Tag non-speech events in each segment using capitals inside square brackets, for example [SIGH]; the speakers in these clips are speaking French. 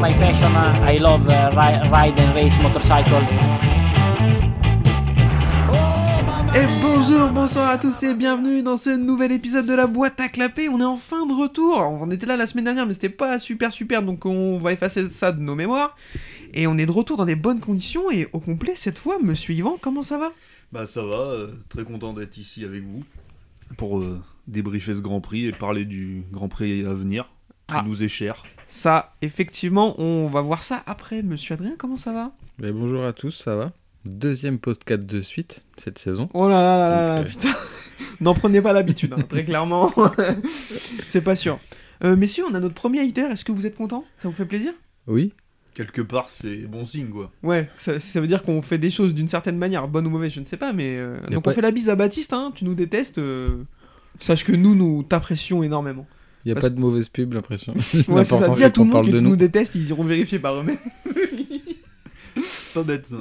my passion. I love uh, ri- ride and race motorcycle. Et bonjour, bonsoir à tous et bienvenue dans ce nouvel épisode de la boîte à clapper. On est en fin de retour. On était là la semaine dernière, mais c'était pas super super, donc on va effacer ça de nos mémoires. Et on est de retour dans des bonnes conditions et au complet cette fois. Monsieur Yvan, comment ça va? Bah ça va, euh, très content d'être ici avec vous pour euh, débriefer ce Grand Prix et parler du Grand Prix à venir qui Ah. nous est cher. Ça, effectivement, on va voir ça après. Monsieur Adrien, comment ça va? Mais bonjour à tous, ça va? Deuxième podcast de suite cette saison. Oh là là là là, euh, putain. [LAUGHS] N'en prenez pas l'habitude, hein, très clairement. [LAUGHS] C'est pas sûr. Euh, messieurs, on a notre premier hater. Est-ce que vous êtes content Ça vous fait plaisir? Oui Quelque part c'est bon signe quoi. Ouais, ça, ça veut dire qu'on fait des choses d'une certaine manière, bonne ou mauvaise, je ne sais pas, mais... euh, donc pas- on fait la bise à Baptiste, hein, tu nous détestes, euh, sache que nous, nous t'apprécions énormément. Il n'y a Parce- pas de mauvaise pub, l'impression. Ouais, [LAUGHS] c'est ça, dis à tout le monde que tu nous. nous détestes, ils iront vérifier par eux-mêmes. [LAUGHS] C'est pas bête ça.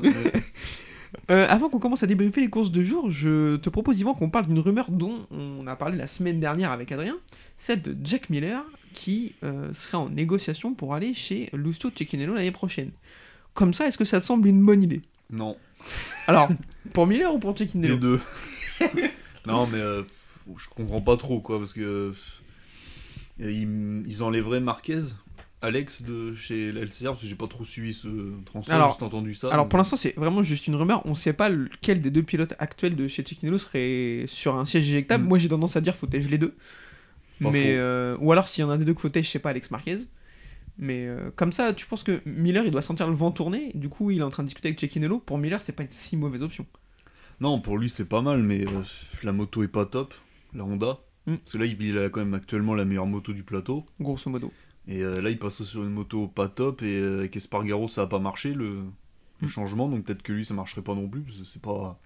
Euh, avant qu'on commence à débriefer les courses de jour, je te propose, Yvan, qu'on parle d'une rumeur dont on a parlé la semaine dernière avec Adrien, celle de Jack Miller, qui euh, serait en négociation pour aller chez Lucio Cecchinello l'année prochaine. Comme ça, est-ce que ça te semble une bonne idée? Non, Alors, pour Miller ou pour les Cecchinello deux. [LAUGHS] non mais euh, je comprends pas trop quoi parce que euh, ils, ils enlèveraient Marquez, Alex de chez l'LCR parce que j'ai pas trop suivi ce transfert, Alors- j'ai juste entendu ça. Alors donc- pour l'instant c'est vraiment juste une rumeur, on sait pas lequel des deux pilotes actuels de chez Cecchinello serait sur un siège éjectable, Mm. moi j'ai tendance à dire faut tège les deux. Pas mais euh, Ou alors s'il y en a un des deux tège, je sais pas, Alex Marquez. Mais euh, comme ça, tu penses que Miller il doit sentir le vent tourner, du coup il est en train de discuter avec Cecchinello, pour Miller c'est pas une si mauvaise option. Non, pour lui c'est pas mal, mais euh, la moto est pas top, la Honda. Mm. Parce que là, il a quand même actuellement la meilleure moto du plateau. Grosso modo. Et euh, là, il passe sur une moto pas top. Et euh, avec Espargaro, ça a pas marché le, le Mm. changement. Donc peut-être que lui, ça marcherait pas non plus. Parce que c'est pas,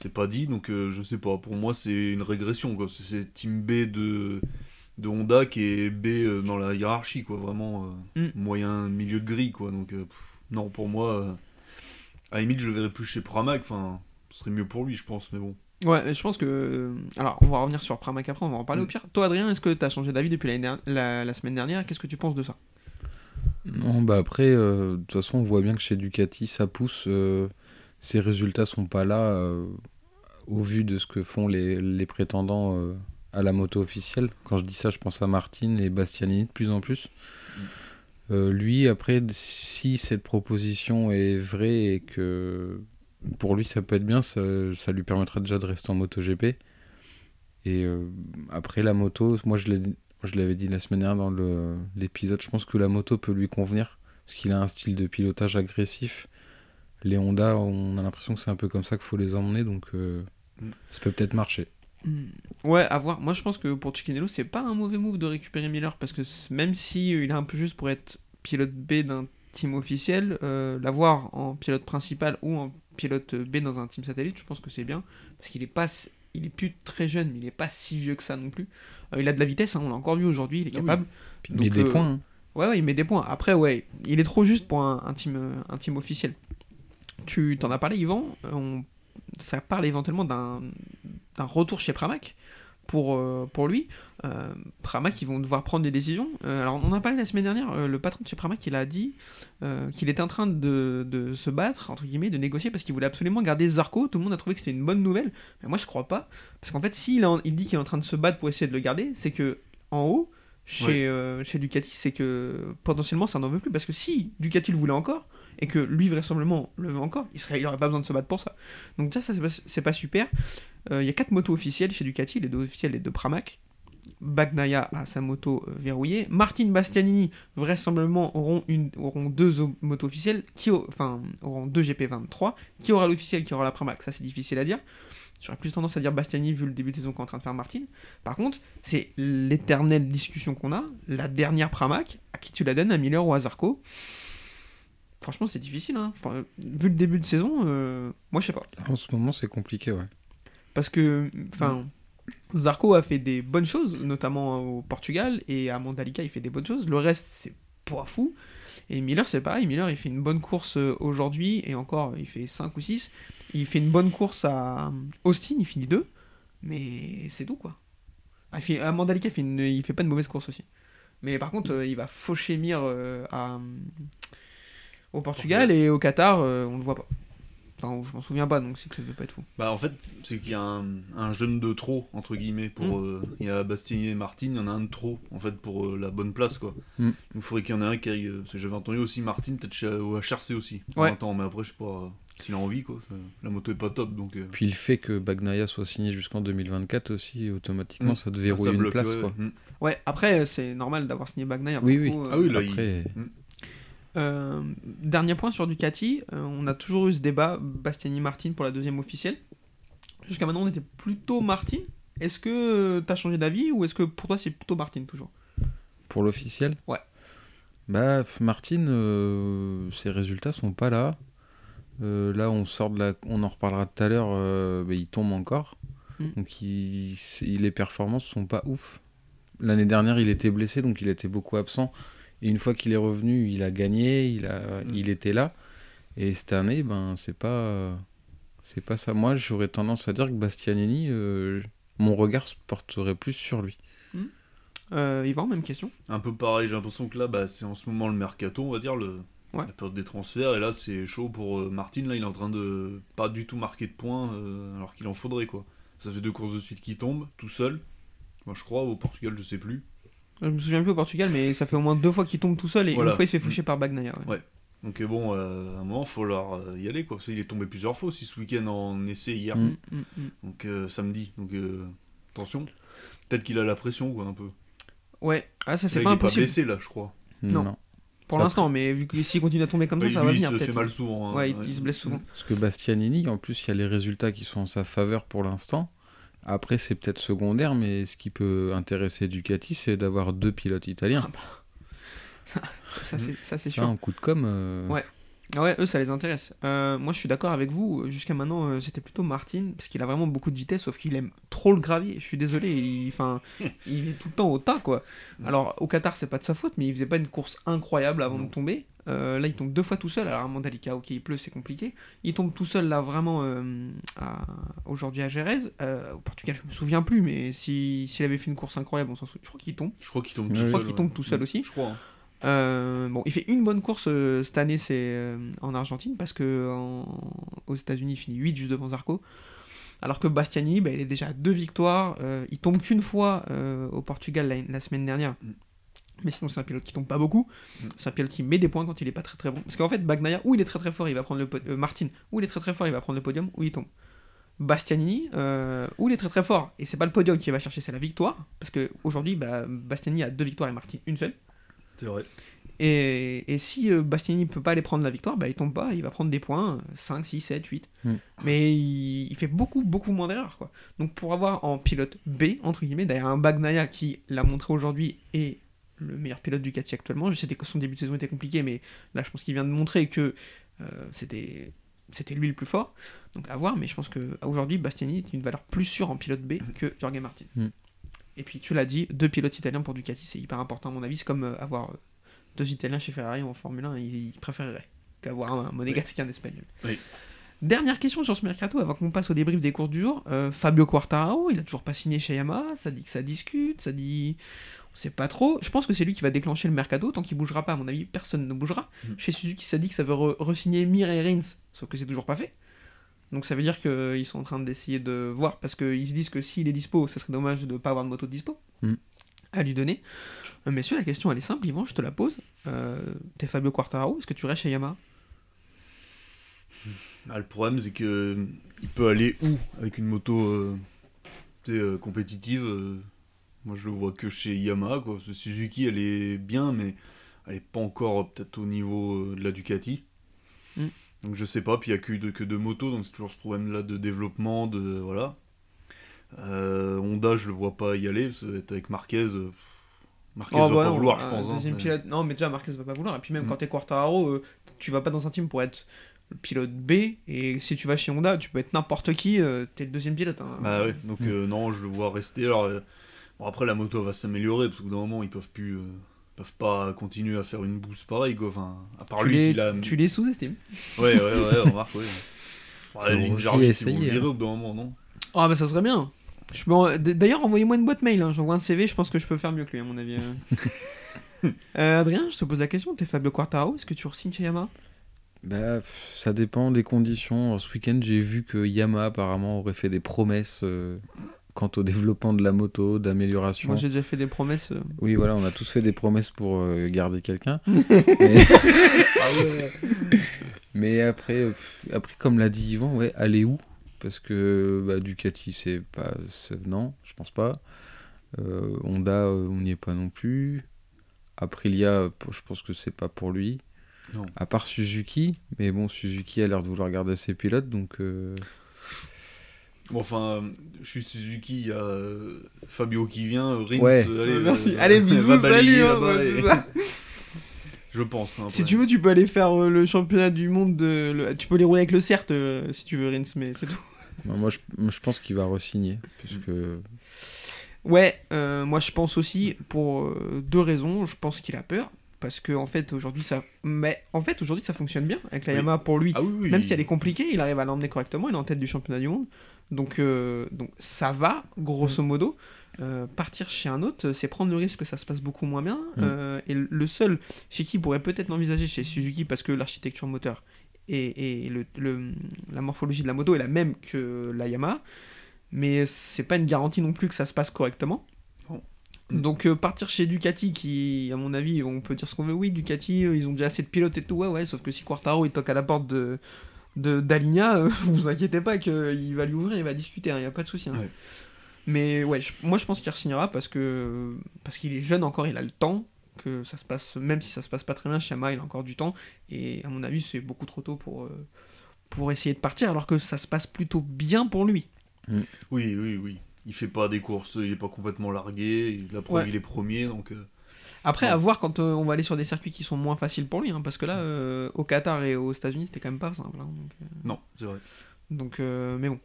c'est pas dit. Donc euh, je sais pas. Pour moi, c'est une régression. quoi. C'est- Team B de, de Honda qui est B euh, dans la hiérarchie. Quoi. Vraiment euh, Mm. moyen milieu de grille. Quoi. Donc euh, pff, non, pour moi, euh, à la limite, je le verrais plus chez Pramac. Enfin, ce serait mieux pour lui, je pense. Mais bon. Ouais, je pense que. Alors, on va revenir sur Pramac après, on va en parler Mm. au pire. Toi, Adrien, est-ce que t'as changé d'avis depuis dernière- la, la semaine dernière? Qu'est-ce que tu penses de ça? Non, bah après, euh, de toute façon, on voit bien que chez Ducati, ça pousse. euh, ces résultats sont pas là euh, au vu de ce que font les, les prétendants euh, à la moto officielle. Quand je dis ça, je pense à Martin et Bastianini de plus en plus. Euh, lui, après, si cette proposition est vraie et que pour lui ça peut être bien, ça, ça lui permettra déjà de rester en MotoGP. Et euh, après la moto, moi je l'avais dit la semaine dernière dans l'épisode, je pense que la moto peut lui convenir, parce qu'il a un style de pilotage agressif. Les Honda, on a l'impression que c'est un peu comme ça qu'il faut les emmener, donc euh, Mm. ça peut peut-être marcher. Hmm. Ouais, à voir. Moi, je pense que pour Cecchinello, c'est pas un mauvais move de récupérer Miller parce que même si il est un peu juste pour être pilote B d'un team officiel, euh, l'avoir en pilote principal ou en pilote B dans un team satellite, je pense que c'est bien parce qu'il est pas, il est plus très jeune, mais il est pas si vieux que ça non plus. Euh, il a de la vitesse, hein, on l'a encore vu aujourd'hui, il est Ah oui. capable. Il met des euh, points. hein. Ouais, ouais, il met des points. Après, ouais, il est trop juste pour un, un team, euh, un team officiel. Tu t'en as parlé, Yvan. on- ça parle éventuellement d'un d'un retour chez Pramac pour, euh, pour lui. Euh, Pramac, ils vont devoir prendre des décisions. Euh, alors, on en a parlé la semaine dernière. euh, le patron de chez Pramac, il a dit qu'il était en train de, de se battre, entre guillemets, de négocier parce qu'il voulait absolument garder Zarco. Tout le monde a trouvé que c'était une bonne nouvelle. Mais moi, je crois pas. Parce qu'en fait, s'il il dit qu'il est en train de se battre pour essayer de le garder, c'est que en haut, chez, Ouais. chez Ducati, c'est que potentiellement ça n'en veut plus. Parce que si Ducati le voulait encore, et que lui vraisemblablement le veut encore, il serait, il aurait pas besoin de se battre pour ça. Donc ça, ça c'est pas, pas super. Euh, Il y a quatre motos officielles chez Ducati, les deux officielles et deux Pramac. Bagnaia a sa moto euh, verrouillée. Martin Bastianini vraisemblablement auront, une, auront deux motos officielles, qui, au- enfin auront deux GP23. Qui aura l'officiel, qui aura la Pramac, ça c'est difficile à dire. J'aurais plus tendance à dire Bastianini vu le début de saison qu'est en train de faire Martin. Par contre, c'est l'éternelle discussion qu'on a. La dernière Pramac, à qui tu la donnes, à Miller ou à Zarco Franchement, c'est difficile. Hein. Enfin, vu le début de saison, euh, moi je sais pas. En ce moment, c'est compliqué, ouais. Parce que, enfin, Zarco a fait des bonnes choses, notamment au Portugal, et à Mandalika, il fait des bonnes choses. Le reste, c'est pas fou. Et Miller, c'est pareil. Miller, il fait une bonne course euh, aujourd'hui, et encore, il fait 5 ou 6. Il fait une bonne course à euh, Austin, il finit 2. Mais c'est tout, quoi. Ah, il fait, à Mandalika, il fait, une- il fait pas de mauvaise course aussi. Mais par contre, euh, il va faucher Mir euh, à, au Portugal et au Qatar, on le voit pas. Enfin, je m'en souviens pas, donc c'est que ça devait pas être fou. Bah en fait, c'est qu'il y a un, un jeune de trop, entre guillemets, pour... Mm. euh, il y a Bastiani et Martin, il y en a un de trop, en fait, pour euh, la bonne place, quoi. Mm. Il faudrait qu'il y en ait un qui aille... euh, parce que j'avais entendu aussi Martin, peut-être chez, au HRC aussi, Ouais. temps, mais après, je sais pas euh, s'il a envie, quoi. ça- la moto est pas top, donc... euh, Puis le fait que Bagnaia soit signé jusqu'en 2024 aussi, automatiquement, Mm. ça te verrouille une bloque, place, ouais, quoi. mm. Ouais, après, c'est normal d'avoir signé Bagnaia. Oui, oui. coup, euh, Ah oui, là, il- Après, Euh, dernier point sur Ducati, euh, on a toujours eu ce débat Bastiani-Martin pour la deuxième officielle. Jusqu'à maintenant, on était plutôt Martin. Est-ce que tu as changé d'avis ou est-ce que pour toi c'est plutôt Martin toujours? Pour l'officiel? Ouais. Bah, Martin, euh, ses résultats sont pas là. Euh, là, on sort de la. On en reparlera tout à l'heure, euh, il tombe encore. Mm. Donc, il, les performances sont pas ouf. L'année dernière, il était blessé, donc il était beaucoup absent. Et une fois qu'il est revenu, il a gagné, il, a, Mm. il était là. Et cette année, ben, c'est pas. C'est pas ça. Moi, j'aurais tendance à dire que Bastianini, euh, mon regard se porterait plus sur lui. euh, Yvan, même question? Un peu pareil, j'ai l'impression que là, bah, c'est en ce moment le mercato, on va dire, le... Ouais. la période des transferts, et là, c'est chaud pour euh, Martin, là, il est en train de pas du tout marquer de points, euh, alors qu'il en faudrait, quoi. Ça fait deux courses de suite qui tombent, tout seul. Moi, je crois, au Portugal, je sais plus. Je me souviens plus au Portugal, mais ça fait au moins deux fois qu'il tombe tout seul et Voilà. une fois il se fait faucher par Bagnaia. ouais. Ouais. Donc, euh, bon, euh, à un moment, il faut leur euh, y aller, quoi. Parce qu'il est tombé plusieurs fois aussi ce week-end en essai hier, Mm. Mm, mm. donc euh, samedi. Donc, euh, attention. Peut-être qu'il a la pression, quoi, un peu. Ouais, ah, ça c'est pas il est impossible blessé, là, je crois. Non. pour l'instant, mais vu que s'il continue à tomber comme ça, Ouais, ça lui, va il venir se fait peut-être. mal souvent. hein. Ouais, il, il se blesse souvent. Parce que Bastianini, en plus, il y a les résultats qui sont en sa faveur pour l'instant. Après, c'est peut-être secondaire, mais ce qui peut intéresser Ducati, c'est d'avoir deux pilotes italiens. [LAUGHS] Ça, c'est ça, c'est sûr. un coup de com. euh, Ouais. Ah ouais, eux, ça les intéresse. Euh, moi, je suis d'accord avec vous. Jusqu'à maintenant, euh, c'était plutôt Martin, parce qu'il a vraiment beaucoup de vitesse, sauf qu'il aime trop le gravier. Je suis désolé, il, enfin, [LAUGHS] il est tout le temps au tas, quoi. Alors, au Qatar, c'est pas de sa faute, mais il faisait pas une course incroyable avant Non. de tomber. Euh, là, il tombe deux fois tout seul. Alors, à Mandalika, ok, il pleut, c'est compliqué. Il tombe tout seul, là, vraiment, euh, à- aujourd'hui à Jerez. Euh, au Portugal, je me souviens plus, mais si- s'il avait fait une course incroyable, on s'en souvient. Je crois qu'il tombe. Je crois qu'il tombe Je seul. tombe tout seul Mm. aussi. Je crois. hein. Euh, bon, il fait une bonne course euh, cette année, c'est euh, en Argentine, parce que en- aux États-Unis, il finit 8 juste devant Zarco. Alors que Bastiani, bah, il est déjà à deux victoires. il tombe qu'une fois au Portugal la, la semaine dernière. Mm. Mais sinon, c'est un pilote qui tombe pas beaucoup. Mm. C'est un pilote qui met des points quand il est pas très très bon. Parce qu'en fait, Bagnaia, ou il est très très fort, il va prendre le Martin, ou il est très très fort, il va prendre le podium, ou il tombe. Bastianini, euh, ou il est très très fort, et c'est pas le podium qui va chercher, c'est la victoire. Parce que aujourd'hui, bah, Bastiani a deux victoires et Martin une seule. C'est vrai. Et, et si euh, Bastiani peut pas aller prendre la victoire, bah, il tombe pas, il va prendre des points, euh, 5, 6, 7, 8. Mm. Mais il, il fait beaucoup, beaucoup moins d'erreurs. quoi. Donc pour avoir en pilote B, entre guillemets, derrière un Bagnaia qui l'a montré aujourd'hui est le meilleur pilote du Ducati actuellement, je sais que son début de saison était compliqué, mais là je pense qu'il vient de montrer que euh, c'était c'était lui le plus fort. Donc à voir, mais je pense que aujourd'hui Bastiani est une valeur plus sûre en pilote B que Jorge Martin. Mm. Et puis tu l'as dit, deux pilotes italiens pour Ducati, c'est hyper important à mon avis. C'est comme euh, avoir euh, deux Italiens chez Ferrari en Formule 1, ils, préféreraient qu'avoir un monégasque et un Espagnol. Oui. Dernière question sur ce mercato avant qu'on passe au débrief des courses du jour. Euh, Fabio Quartararo, il a toujours pas signé chez Yamaha, ça dit que ça discute, ça dit. On sait pas trop. Je pense que c'est lui qui va déclencher le mercato. Tant qu'il bougera pas, à mon avis, personne ne bougera. Mm. Chez Suzuki, ça dit que ça veut re- re-signer Mir et Rins, sauf que c'est toujours pas fait. Donc ça veut dire qu'ils sont en train d'essayer de voir, parce qu'ils se disent que s'il est dispo, ça serait dommage de pas avoir de moto de dispo Mm. à lui donner. Euh, messieurs, la question elle est simple, Yvan, je te la pose. Euh, T'es Fabio Quartararo, est-ce que tu restes chez Yamaha? Ah, le problème, c'est que euh, il peut aller où avec une moto euh, euh, compétitive euh, Moi, je le vois que chez Yamaha. Quoi. Ce Suzuki, elle est bien, mais elle est pas encore euh, peut-être au niveau euh, de la Ducati. Mm. Donc, je sais pas. Puis, il y a que, de, que deux motos, donc c'est toujours ce problème-là de développement. De, voilà. Euh, Honda, je le vois pas y aller. Va être avec Marquez. euh, Marquez Oh, va bah pas non, vouloir, je pense. hein, mais- Non, mais déjà, Marquez va pas vouloir. Et puis même Mm. quand t'es Quartararo, euh, tu vas pas dans un team pour être le pilote B. Et si tu vas chez Honda, tu peux être n'importe qui, euh, t'es le deuxième pilote. hein. Bah ouais, donc Mm. euh, non, je le vois rester. Alors, euh, bon, après, la moto va s'améliorer, parce qu'au bout d'un moment, ils peuvent plus. Peuvent pas continuer à faire une boost pareille, quoi. Enfin, à part tu, lui les, qui l'a. tu les sous-estimes. Ouais, ouais, ouais, remarque, ouais. [LAUGHS] Ouais, Ils aussi Jarvis, ils vont essayer, le virer hein. au bout d'un moment, non? Ah, bah ça serait bien. Je D'ailleurs, envoyez-moi une boîte mail. Hein. J'envoie un CV. Je pense que je peux faire mieux que lui, à mon avis. euh. [LAUGHS] Euh, Adrien, je te pose la question. T'es Fabio Quartaro. Est-ce que tu re-signes chez Yamaha? Bah, ça dépend des conditions. Ce week-end, j'ai vu que Yamaha apparemment aurait fait des promesses euh, quant au développement de la moto, d'amélioration. Moi, j'ai déjà fait des promesses. euh. Oui, voilà, on a tous fait des promesses pour euh, garder quelqu'un. [LAUGHS] Mais après, après comme l'a dit Yvan, ouais, aller où? Parce que bah, Ducati, c'est pas. Non, je pense pas. Euh, Honda, on n'y est pas non plus. Aprilia, je pense que c'est pas pour lui. Non. À part Suzuki, mais bon, Suzuki a l'air de vouloir garder ses pilotes, donc. euh, Bon, enfin, je suis Suzuki, il y a euh, Fabio qui vient, euh, Rins, Ouais. euh, allez, Euh, merci. euh, Allez, [LAUGHS] bisous, salut. hein, et-. [LAUGHS] Je pense. hein, Si tu veux, tu peux aller faire euh, le championnat du monde. De... le- Tu peux les rouler avec le CERT euh, si tu veux, Rins, mais c'est tout. [LAUGHS] non, moi, je, moi, je pense qu'il va re-signer. Puisque. Ouais, euh, moi je pense aussi pour euh, deux raisons. Je pense qu'il a peur parce que en fait aujourd'hui ça, mais en fait aujourd'hui ça fonctionne bien avec la Oui. Yamaha pour lui. Ah oui, oui. Même si elle est compliquée, il arrive à l'emmener correctement. Il est en tête du championnat du monde, donc euh, donc ça va grosso modo. Euh, partir chez un autre, c'est prendre le risque que ça se passe beaucoup moins bien. Mm. Euh, et le seul chez qui il pourrait peut-être l'envisager, chez Suzuki, parce que l'architecture moteur et, et le, le- la morphologie de la moto est la même que la Yamaha. Mais c'est pas une garantie non plus que ça se passe correctement. Non. Donc partir chez Ducati, qui à mon avis, on peut dire ce qu'on veut, oui, Ducati, ils ont déjà assez de pilotes et tout, ouais, ouais, sauf que si Quartaro il toque à la porte de d'Aligna, euh, [LAUGHS] vous inquiétez pas qu'il va lui ouvrir, il va discuter, il n'y a pas de souci. hein. Ouais. Mais ouais, je- moi je pense qu'il re-signera parce que parce qu'il est jeune encore, il a le temps que ça se passe, même si ça se passe pas très bien chez Yamaha, il a encore du temps et à mon avis c'est beaucoup trop tôt pour euh, pour essayer de partir alors que ça se passe plutôt bien pour lui. Oui, oui, oui. Il fait pas des courses, il est pas complètement largué. Il a prouvé Ouais. il est premier, donc. euh, Après, Ouais. à voir quand euh, on va aller sur des circuits qui sont moins faciles pour lui, hein, parce que là, euh, au Qatar et aux États-Unis, c'était quand même pas simple. hein, donc, euh, Non, c'est vrai. donc, mais bon,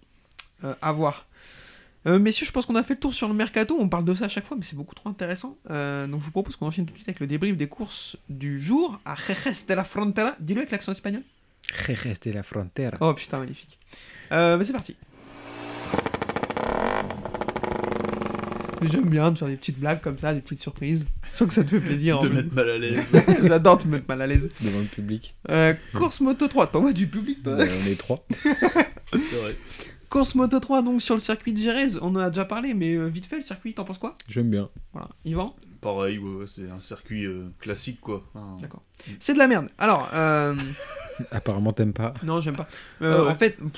à voir. Messieurs, je pense qu'on a fait le tour sur le mercato. On parle de ça à chaque fois, mais c'est beaucoup trop intéressant. Donc, je vous propose qu'on enchaîne tout de suite avec le débrief des courses du jour à Jerez de la Frontera. Dis-le avec l'accent espagnol. Jerez de la Frontera. Oh putain, magnifique. Bah, c'est parti. J'aime bien de faire des petites blagues comme ça, des petites surprises. Je sens que ça te fait plaisir. [LAUGHS] te mettre mal à l'aise. [LAUGHS] J'adore te mettre mal à l'aise. Devant le public. Euh, course Moto 3, t'envoies du public toi Bah, on est trois. [LAUGHS] c'est vrai. Course Moto 3 donc sur le circuit de Jerez, on en a déjà parlé, mais euh, vite fait le circuit, t'en penses quoi? J'aime bien. Voilà, Yvan? Pareil, ouais, ouais, c'est un circuit euh, classique, quoi. Enfin, D'accord. C'est de la merde. Alors, euh, Apparemment, t'aimes pas. non, j'aime pas. Euh, Ah ouais. En fait, pff,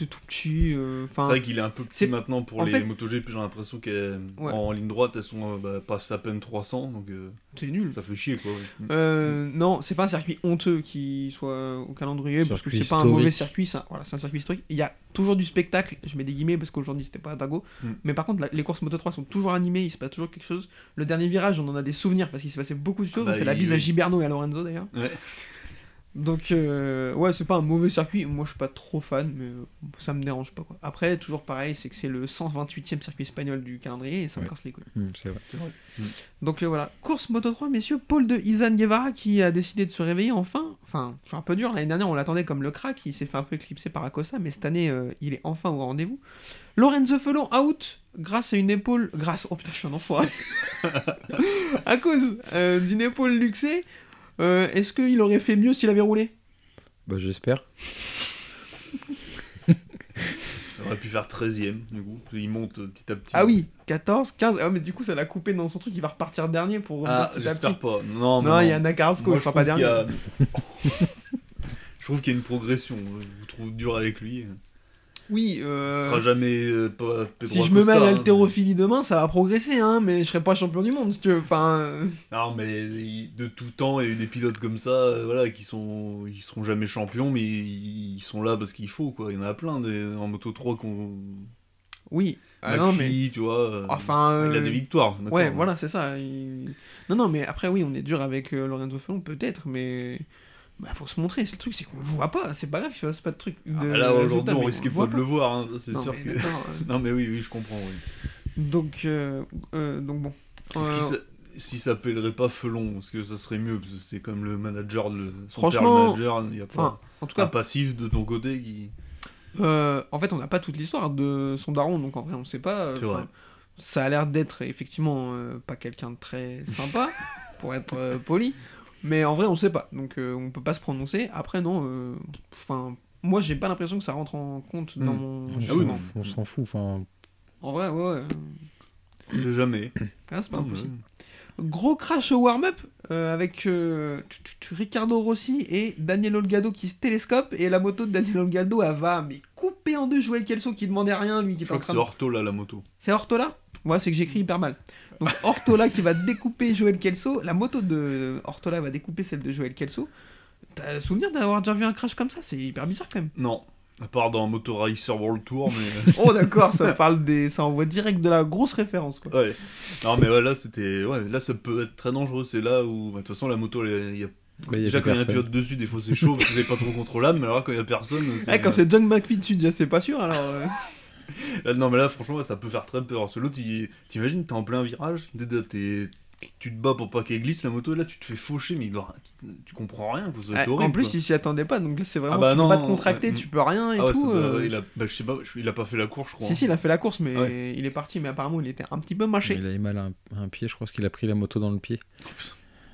c'est tout petit. euh, C'est vrai qu'il est un peu c'est- petit maintenant pour en les fait- MotoGP, j'ai l'impression qu'en Ouais. en ligne droite, elles sont euh, bah, passent à peine 300, donc euh, c'est nul. ça fait chier, quoi. ouais. Euh, non, c'est pas un circuit honteux qui soit au calendrier parce que c'est pas un mauvais circuit. Ça, voilà, c'est un circuit historique. Il y a toujours du spectacle. Je mets des guillemets parce qu'aujourd'hui c'était pas à Dago. Mm. Mais par contre, la- les courses Moto 3 sont toujours animées. Il se passe toujours quelque chose. Le dernier virage, on en a des souvenirs parce qu'il s'est passé beaucoup de choses. bah on fait la bise à. Giberno et à Lorenzo d'ailleurs. Ouais. Donc, euh, ouais, c'est pas un mauvais circuit. Moi, je suis pas trop fan, mais ça me dérange pas. Quoi. Après, toujours pareil, c'est que c'est le 128e circuit espagnol du calendrier et ça me Ouais. casse les couilles. Hum, c'est vrai. Donc euh, voilà, course Moto 3, messieurs, Paul de Izan Guevara qui a décidé de se réveiller enfin. Enfin, suis un peu dur, l'année dernière on l'attendait comme le crack, il s'est fait un peu éclipser par Acosta, mais cette année euh, il est enfin au rendez-vous. Lorenzo Felon out grâce à une épaule. Grâce. Oh putain, je suis un enfoiré. [LAUGHS] [LAUGHS] à cause euh, d'une épaule luxée. Euh, Est-ce qu'il aurait fait mieux s'il avait roulé? Bah, j'espère. [LAUGHS] Il aurait pu faire 13ème, du coup. Il monte euh, petit à petit. Ah oui, 14, 15. Ah, mais du coup ça l'a coupé dans son truc, il va repartir dernier pour Ah, j'espère pas. Non, Non, il y a Nakaratsko, Moi, il sera pas dernier. a- [LAUGHS] je trouve qu'il y a une progression. Je vous trouve dur avec lui. Oui, Ce euh... sera jamais euh, pas Si je me mets à hein. l'haltérophilie demain, ça va progresser, hein, mais je serai pas champion du monde, si tu veux. Enfin, euh, Non, mais de tout temps, il y a eu des pilotes comme ça, euh, voilà, qui sont, ils seront jamais champions, mais ils, sont là parce qu'il faut, quoi. Il y en a plein des, en moto 3 qu'on. oui. Ah, non, mais. Tu vois. Enfin. Il a des victoires. Ouais, voilà, c'est ça. il- Non, non, mais après, oui, on est dur avec Lorenzo Felon, peut-être, mais. Bah, faut se montrer, c'est le truc, c'est qu'on le voit pas, c'est pas grave, fasse pas de truc. De... Ah, là, aujourd'hui, on risquait le pas de le voir, hein, c'est sûr mais que. [LAUGHS] euh, Non, mais oui, oui, je comprends, oui. Donc, euh, euh, donc bon. Est-ce Euh, s'a- S'il s'appellerait pas Felon, parce que ça serait mieux, parce que c'est comme le manager, de, son Franchement, père le manager, il n'y a pas en tout un cas, passif de ton côté qui. En fait, on n'a pas toute l'histoire de son daron, donc en vrai, on sait pas. C'est Ça a l'air d'être effectivement pas quelqu'un de très sympa, pour être poli. Mais en vrai, on sait pas, donc euh, on peut pas se prononcer. Après, non. euh, Enfin, moi, j'ai pas l'impression que ça rentre en compte dans Hmm. mon. On Ah s'en oui, on s'en fout. Enfin, En vrai, ouais. ouais. On sait jamais. Ah, c'est pas Non, mais- impossible. Gros crash au warm-up euh, avec euh, tu- tu- tu- Ricardo Rossi et Daniel Olgado qui se télescope et la moto de Daniel Olgado elle va mais couper en deux Joël Kelso qui demandait rien lui qui Je crois en que train c'est de... Orto là la moto. C'est Ortola? Ouais c'est que j'écris hyper mal. Donc Ortola qui va découper Joël Kelso, la moto de Ortola va découper celle de Joël Kelso. T'as le souvenir d'avoir déjà vu un crash comme ça? C'est hyper bizarre quand même. Non. À part dans Motor Racer World Tour, mais. [LAUGHS] Oh d'accord, ça parle des... ça envoie direct de la grosse référence quoi. ouais. Non, mais ouais, là, c'était. Ouais, là, ça peut être très dangereux. C'est là où, bah, de toute façon, la moto, elle- il y a... bah, y a déjà quand il y a un pilote dessus, des fois c'est chaud parce que c'est pas trop contrôlable, mais alors quand il y a personne. Eh, quand c'est John McPhee dessus, déjà c'est pas sûr alors. Là, non, mais là, franchement, ça peut faire très peur. Parce que l'autre, t'imagines, t'es en plein virage, t'es- t'es- tu te bats pour pas qu'elle glisse la moto, et là, tu te fais faucher, mais tu comprends rien, quoi, ça doit être Ah, horrible, en plus, quoi. il s'y attendait pas, donc là, c'est vraiment. Ah bah tu non, peux pas te contracter, ouais. tu peux rien et Ah ouais, tout. doit- euh. il, a... bah, je sais pas, je- il a pas fait la course, je crois. Si, si, il a fait la course, mais Ouais. il est parti, mais apparemment, il était un petit peu mâché. Il a eu mal à un, à un pied, je crois qu'il a pris la moto dans le pied.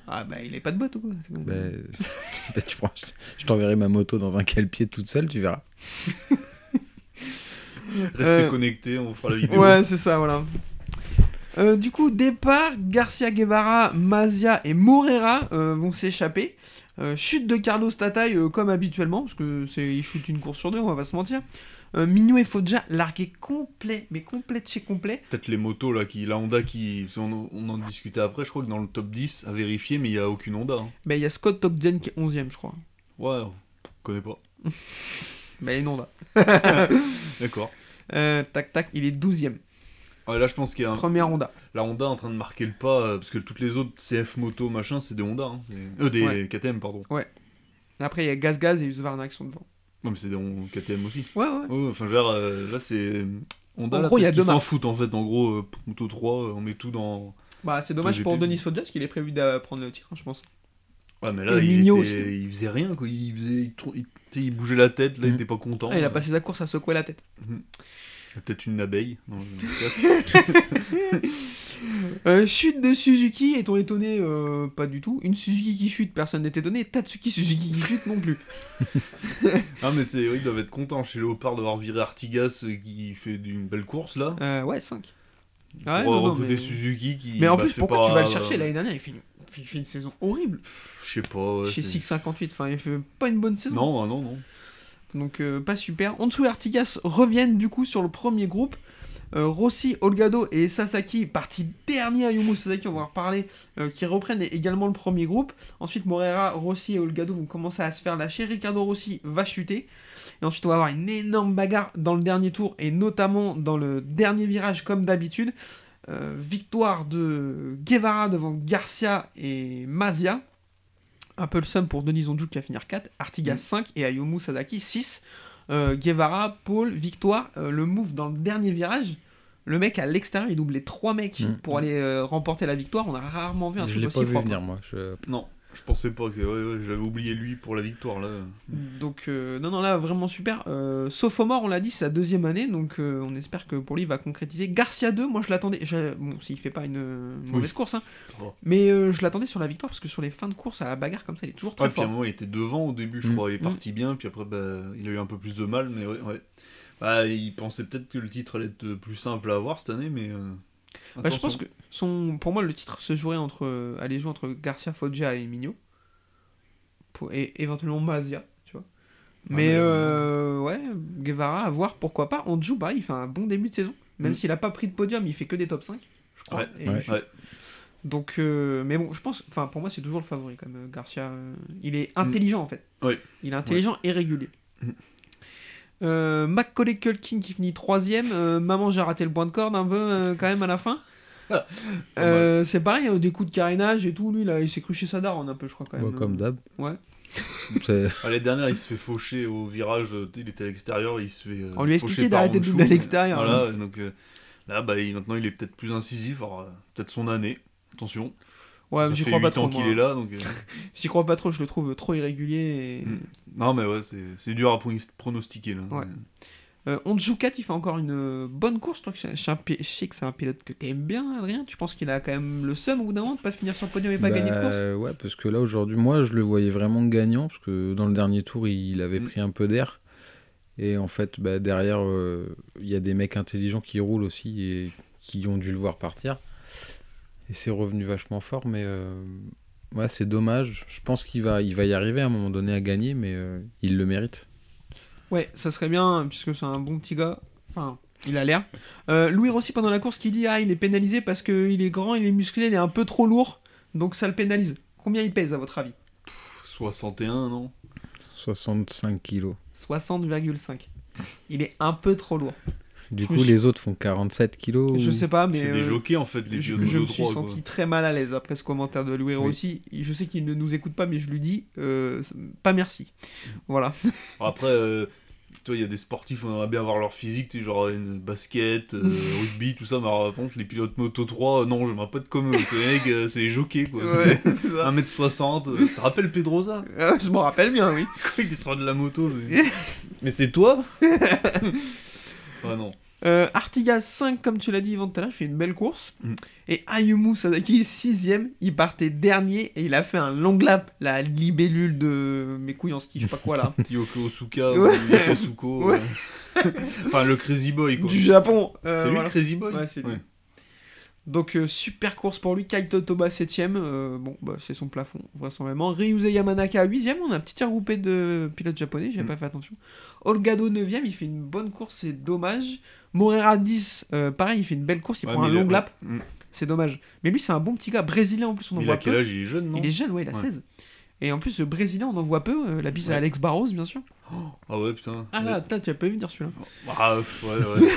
Ah bah, il est pas de botte ou quoi Bah, [LAUGHS] bah, tu prends- je t'enverrai ma moto dans un cale-pied toute seule, tu verras. [LAUGHS] [LAUGHS] Restez Euh, connectés, on fera la vidéo. Ouais, c'est ça, voilà. Euh, du coup, départ, Garcia Guevara, Mazia et Morera euh, vont s'échapper. Euh, chute de Carlos Tataï comme habituellement, parce que c'est il shoot une course sur deux, on va pas se mentir. Mignot et Foggia largués complet, mais complet de chez complet. Peut-être les motos, là, qui, la Honda qui. On, en discutait après, je crois que dans le top 10, à vérifier, mais il y a aucune Honda. hein. Bah, il y a Scott Togden qui est 11ème, je crois. Ouais, on connaît pas. [LAUGHS] Bah, il est non là. D'accord. [LAUGHS] Euh, tac tac, il est 12ème. Ouais, là, je pense qu'il y a un- Première Honda. la Honda en train de marquer le pas, euh, parce que toutes les autres CF moto, machin, c'est des Honda. hein. Euh, des Ouais. KTM, pardon. Après, il y a Gaz Gaz et Husqvarna qui sont devant. Non, mais c'est des Hon- KTM aussi. Ouais, ouais. Ouais, ouais, enfin, je veux dire, euh, là, c'est. Honda, En là, gros, il y a peut-être deux qu'ils s'en marques. foutent, en fait. En gros, euh, moto 3, euh, on met tout dans. Bah, c'est dommage pour Denis. Foggia, parce qu'il est prévu de prendre le titre, hein, je pense. Ouais, mais là, Et il, Mignot était- aussi. il faisait rien, quoi. Il faisait. Il, trou- il- tu sais, il bougeait la tête, là, il Mhm. était pas content. Ah, il a passé sa course à secouer la tête. Peut-être une abeille. le casque. [LAUGHS] Euh, chute de Suzuki, est-on étonné Euh, Pas du tout. Une Suzuki qui chute, personne n'est étonné. Tatsuki Suzuki qui chute non plus. [LAUGHS] ah, mais c'est. Ils doivent être contents chez Léopard d'avoir viré Artigas euh, qui fait une belle course, là. Euh, ouais, 5. pour Ouais, non, non, recruter mais... Suzuki qui. mais en bah, plus, fait pourquoi pas- tu vas le chercher L'année dernière, il fait une, il fait une saison horrible. Je sais pas. ouais, chez c'est- 658, enfin, il fait pas une bonne saison. Non, ah, non, non. Donc, euh, pas super. Onsu et Artigas reviennent du coup sur le premier groupe. Euh, Rossi, Olgado et Sasaki, partis dernier à Yumu Sasaki, on va en reparler, euh, qui reprennent également le premier groupe. Ensuite, Morera, Rossi et Olgado vont commencer à se faire lâcher. Ricardo Rossi va chuter. Et ensuite, on va avoir une énorme bagarre dans le dernier tour, et notamment dans le dernier virage, comme d'habitude. Euh, victoire de Guevara devant Garcia et Mazia. Un peu le seum pour Denis Onjuk qui va finir 4, Artigas 5 et Ayumu Sasaki 6. Euh, Guevara, Paul, victoire. Euh, le move dans le dernier virage, le mec à l'extérieur, il doublait 3 mecs Mm. pour aller euh, remporter la victoire. On a rarement vu un Je truc aussi pas vu propre. venir, moi. Je... Non, je pensais pas que. Ouais, ouais, j'avais oublié lui pour la victoire, là. Donc, euh, non, non, là, vraiment super. Euh, Sophomore, on l'a dit, c'est sa deuxième année, donc euh, on espère que pour lui, il va concrétiser. Garcia 2, moi je l'attendais. Bon, s'il fait pas une euh, mauvaise course, hein, Oh. mais euh, je l'attendais sur la victoire parce que sur les fins de course à la bagarre comme ça, il est toujours très Ouais, puis à un fort. moment, il était devant au début, je Mm. crois. Il est Mm. parti bien, puis après, bah, il a eu un peu plus de mal, mais ouais. ouais. Bah, il pensait peut-être que le titre allait être plus simple à avoir cette année, mais. Bah, je pense que son, pour moi, le titre se jouerait entre, euh, aller jouer entre Garcia, Foggia et Mignot. Pour- et éventuellement Mazia, tu vois. Mais mais, euh, ouais, Guevara, à voir pourquoi pas. On joue pareil, il fait un bon début de saison. Même Mm. s'il a pas pris de podium, il fait que des top 5, je crois. Ouais, Et ouais. Donc, euh, mais bon, je pense, enfin, pour moi, c'est toujours le favori quand même, Garcia. euh, il est intelligent en fait. Il est intelligent et régulier. Mm. Euh, Macaulay Culkin qui finit troisième. Euh, maman, j'ai raté le point de corde un peu euh, quand même à la fin. [LAUGHS] Euh, c'est pareil, hein, des coups de carénage et tout. Lui, là, il s'est cru chez sa daronne un peu, je crois quand Bah, même. comme d'hab. Ouais. [LAUGHS] C'est- Ah, L'année dernière, il se fait faucher au virage, euh, il était à l'extérieur, il se fait. euh, On lui a faucher expliqué par d'arrêter de Honshu. doubler à l'extérieur, hein. Voilà, donc euh, là, bah, il- maintenant, il est peut-être plus incisif, alors, euh, peut-être son année, attention. Ouais, ça mais j'y fait crois pas 8 trop. ans qu'il moi. est là, donc. euh, [LAUGHS] J'y crois pas trop, je le trouve trop irrégulier. Et... Mm. Non, mais ouais, c'est c'est dur à pronos- pronostiquer là. Ouais. Euh, Onjukat, il fait encore une euh, bonne course. Toi, je, je sais que c'est un pilote que t'aimes bien, Adrien. Tu penses qu'il a quand même le seum au bout d'un moment de pas finir sur le podium et pas gagner de course? Bah, Ouais, parce que là aujourd'hui, moi je le voyais vraiment gagnant, parce que dans le dernier tour il avait Mm. pris un peu d'air. Et en fait, bah, derrière, euh, il y a des mecs intelligents qui roulent aussi et qui ont dû le voir partir. Et c'est revenu vachement fort, mais euh, ouais, c'est dommage. Je pense qu'il va, il va y arriver à un moment donné à gagner, mais euh, il le mérite. Ouais, ça serait bien, puisque c'est un bon petit gars. Enfin, il a l'air. Euh, Louis Rossi, pendant la course, qui dit Ah, il est pénalisé parce qu'il est grand, il est musclé, il est un peu trop lourd. Donc ça le pénalise. Combien il pèse, à votre avis? 61, non? 65 kilos. 60,5. Il est un peu trop lourd. Du Je coup, suis- les autres font 47 kilos. Je ou- sais pas, mais. C'est des euh, jockeys en fait, les je, vieux je me suis droit. quoi. senti très mal à l'aise après ce commentaire de Louis Oui. Rossi. Je sais qu'il ne nous écoute pas, mais je lui dis euh, pas merci. Voilà. [LAUGHS] Après, euh, tu vois, il y a des sportifs, on aimerait bien avoir leur physique, tu sais, genre une basket, euh, [LAUGHS] rugby, tout ça, mais alors, par contre, les pilotes moto 3, euh, non, j'aimerais pas être comme eux. C'est les mecs, c'est les jockeys quoi. Ouais, [LAUGHS] c'est ça. 1m60, euh, tu te rappelles Pedrosa Ah, je m'en rappelle bien, oui. Il sort de la moto. mais c'est toi? Ah non. Euh, Artigas 5, comme tu l'as dit Yvan tout à l'heure, il fait une belle course. Mm. Et Ayumu Sadaki, 6ème, il partait dernier et il a fait un long lap, la libellule de mes couilles en ski, je sais pas quoi là. [LAUGHS] Yoko Osuka Ouais. Ouais. euh. enfin, le Crazy Boy quoi. du Japon. Euh, C'est lui voilà. le Crazy Boy Ouais, c'est lui. Donc euh, super course pour lui, Kaito Toba 7ème, euh, bon bah c'est son plafond vraisemblablement. Ryuze Yamanaka 8ème, on a un petit tir groupé de pilotes japonais, j'avais Mm. pas fait attention. Olgado 9ème, il fait une bonne course, c'est dommage. Morera 10, euh, pareil, il fait une belle course, il Ouais, prend un long lap, Mm. c'est dommage. Mais lui c'est un bon petit gars, brésilien en plus, on en Il voit a quel peu. âge? Il est jeune, non? Il est jeune, ouais, il a Ouais. 16. Et en plus, le brésilien, on en voit peu, euh, la bise à. Alex Barros, bien sûr. Ah ouais, putain. Ah là, putain, tu as pas vu dire celui-là. Ah ouais, ouais.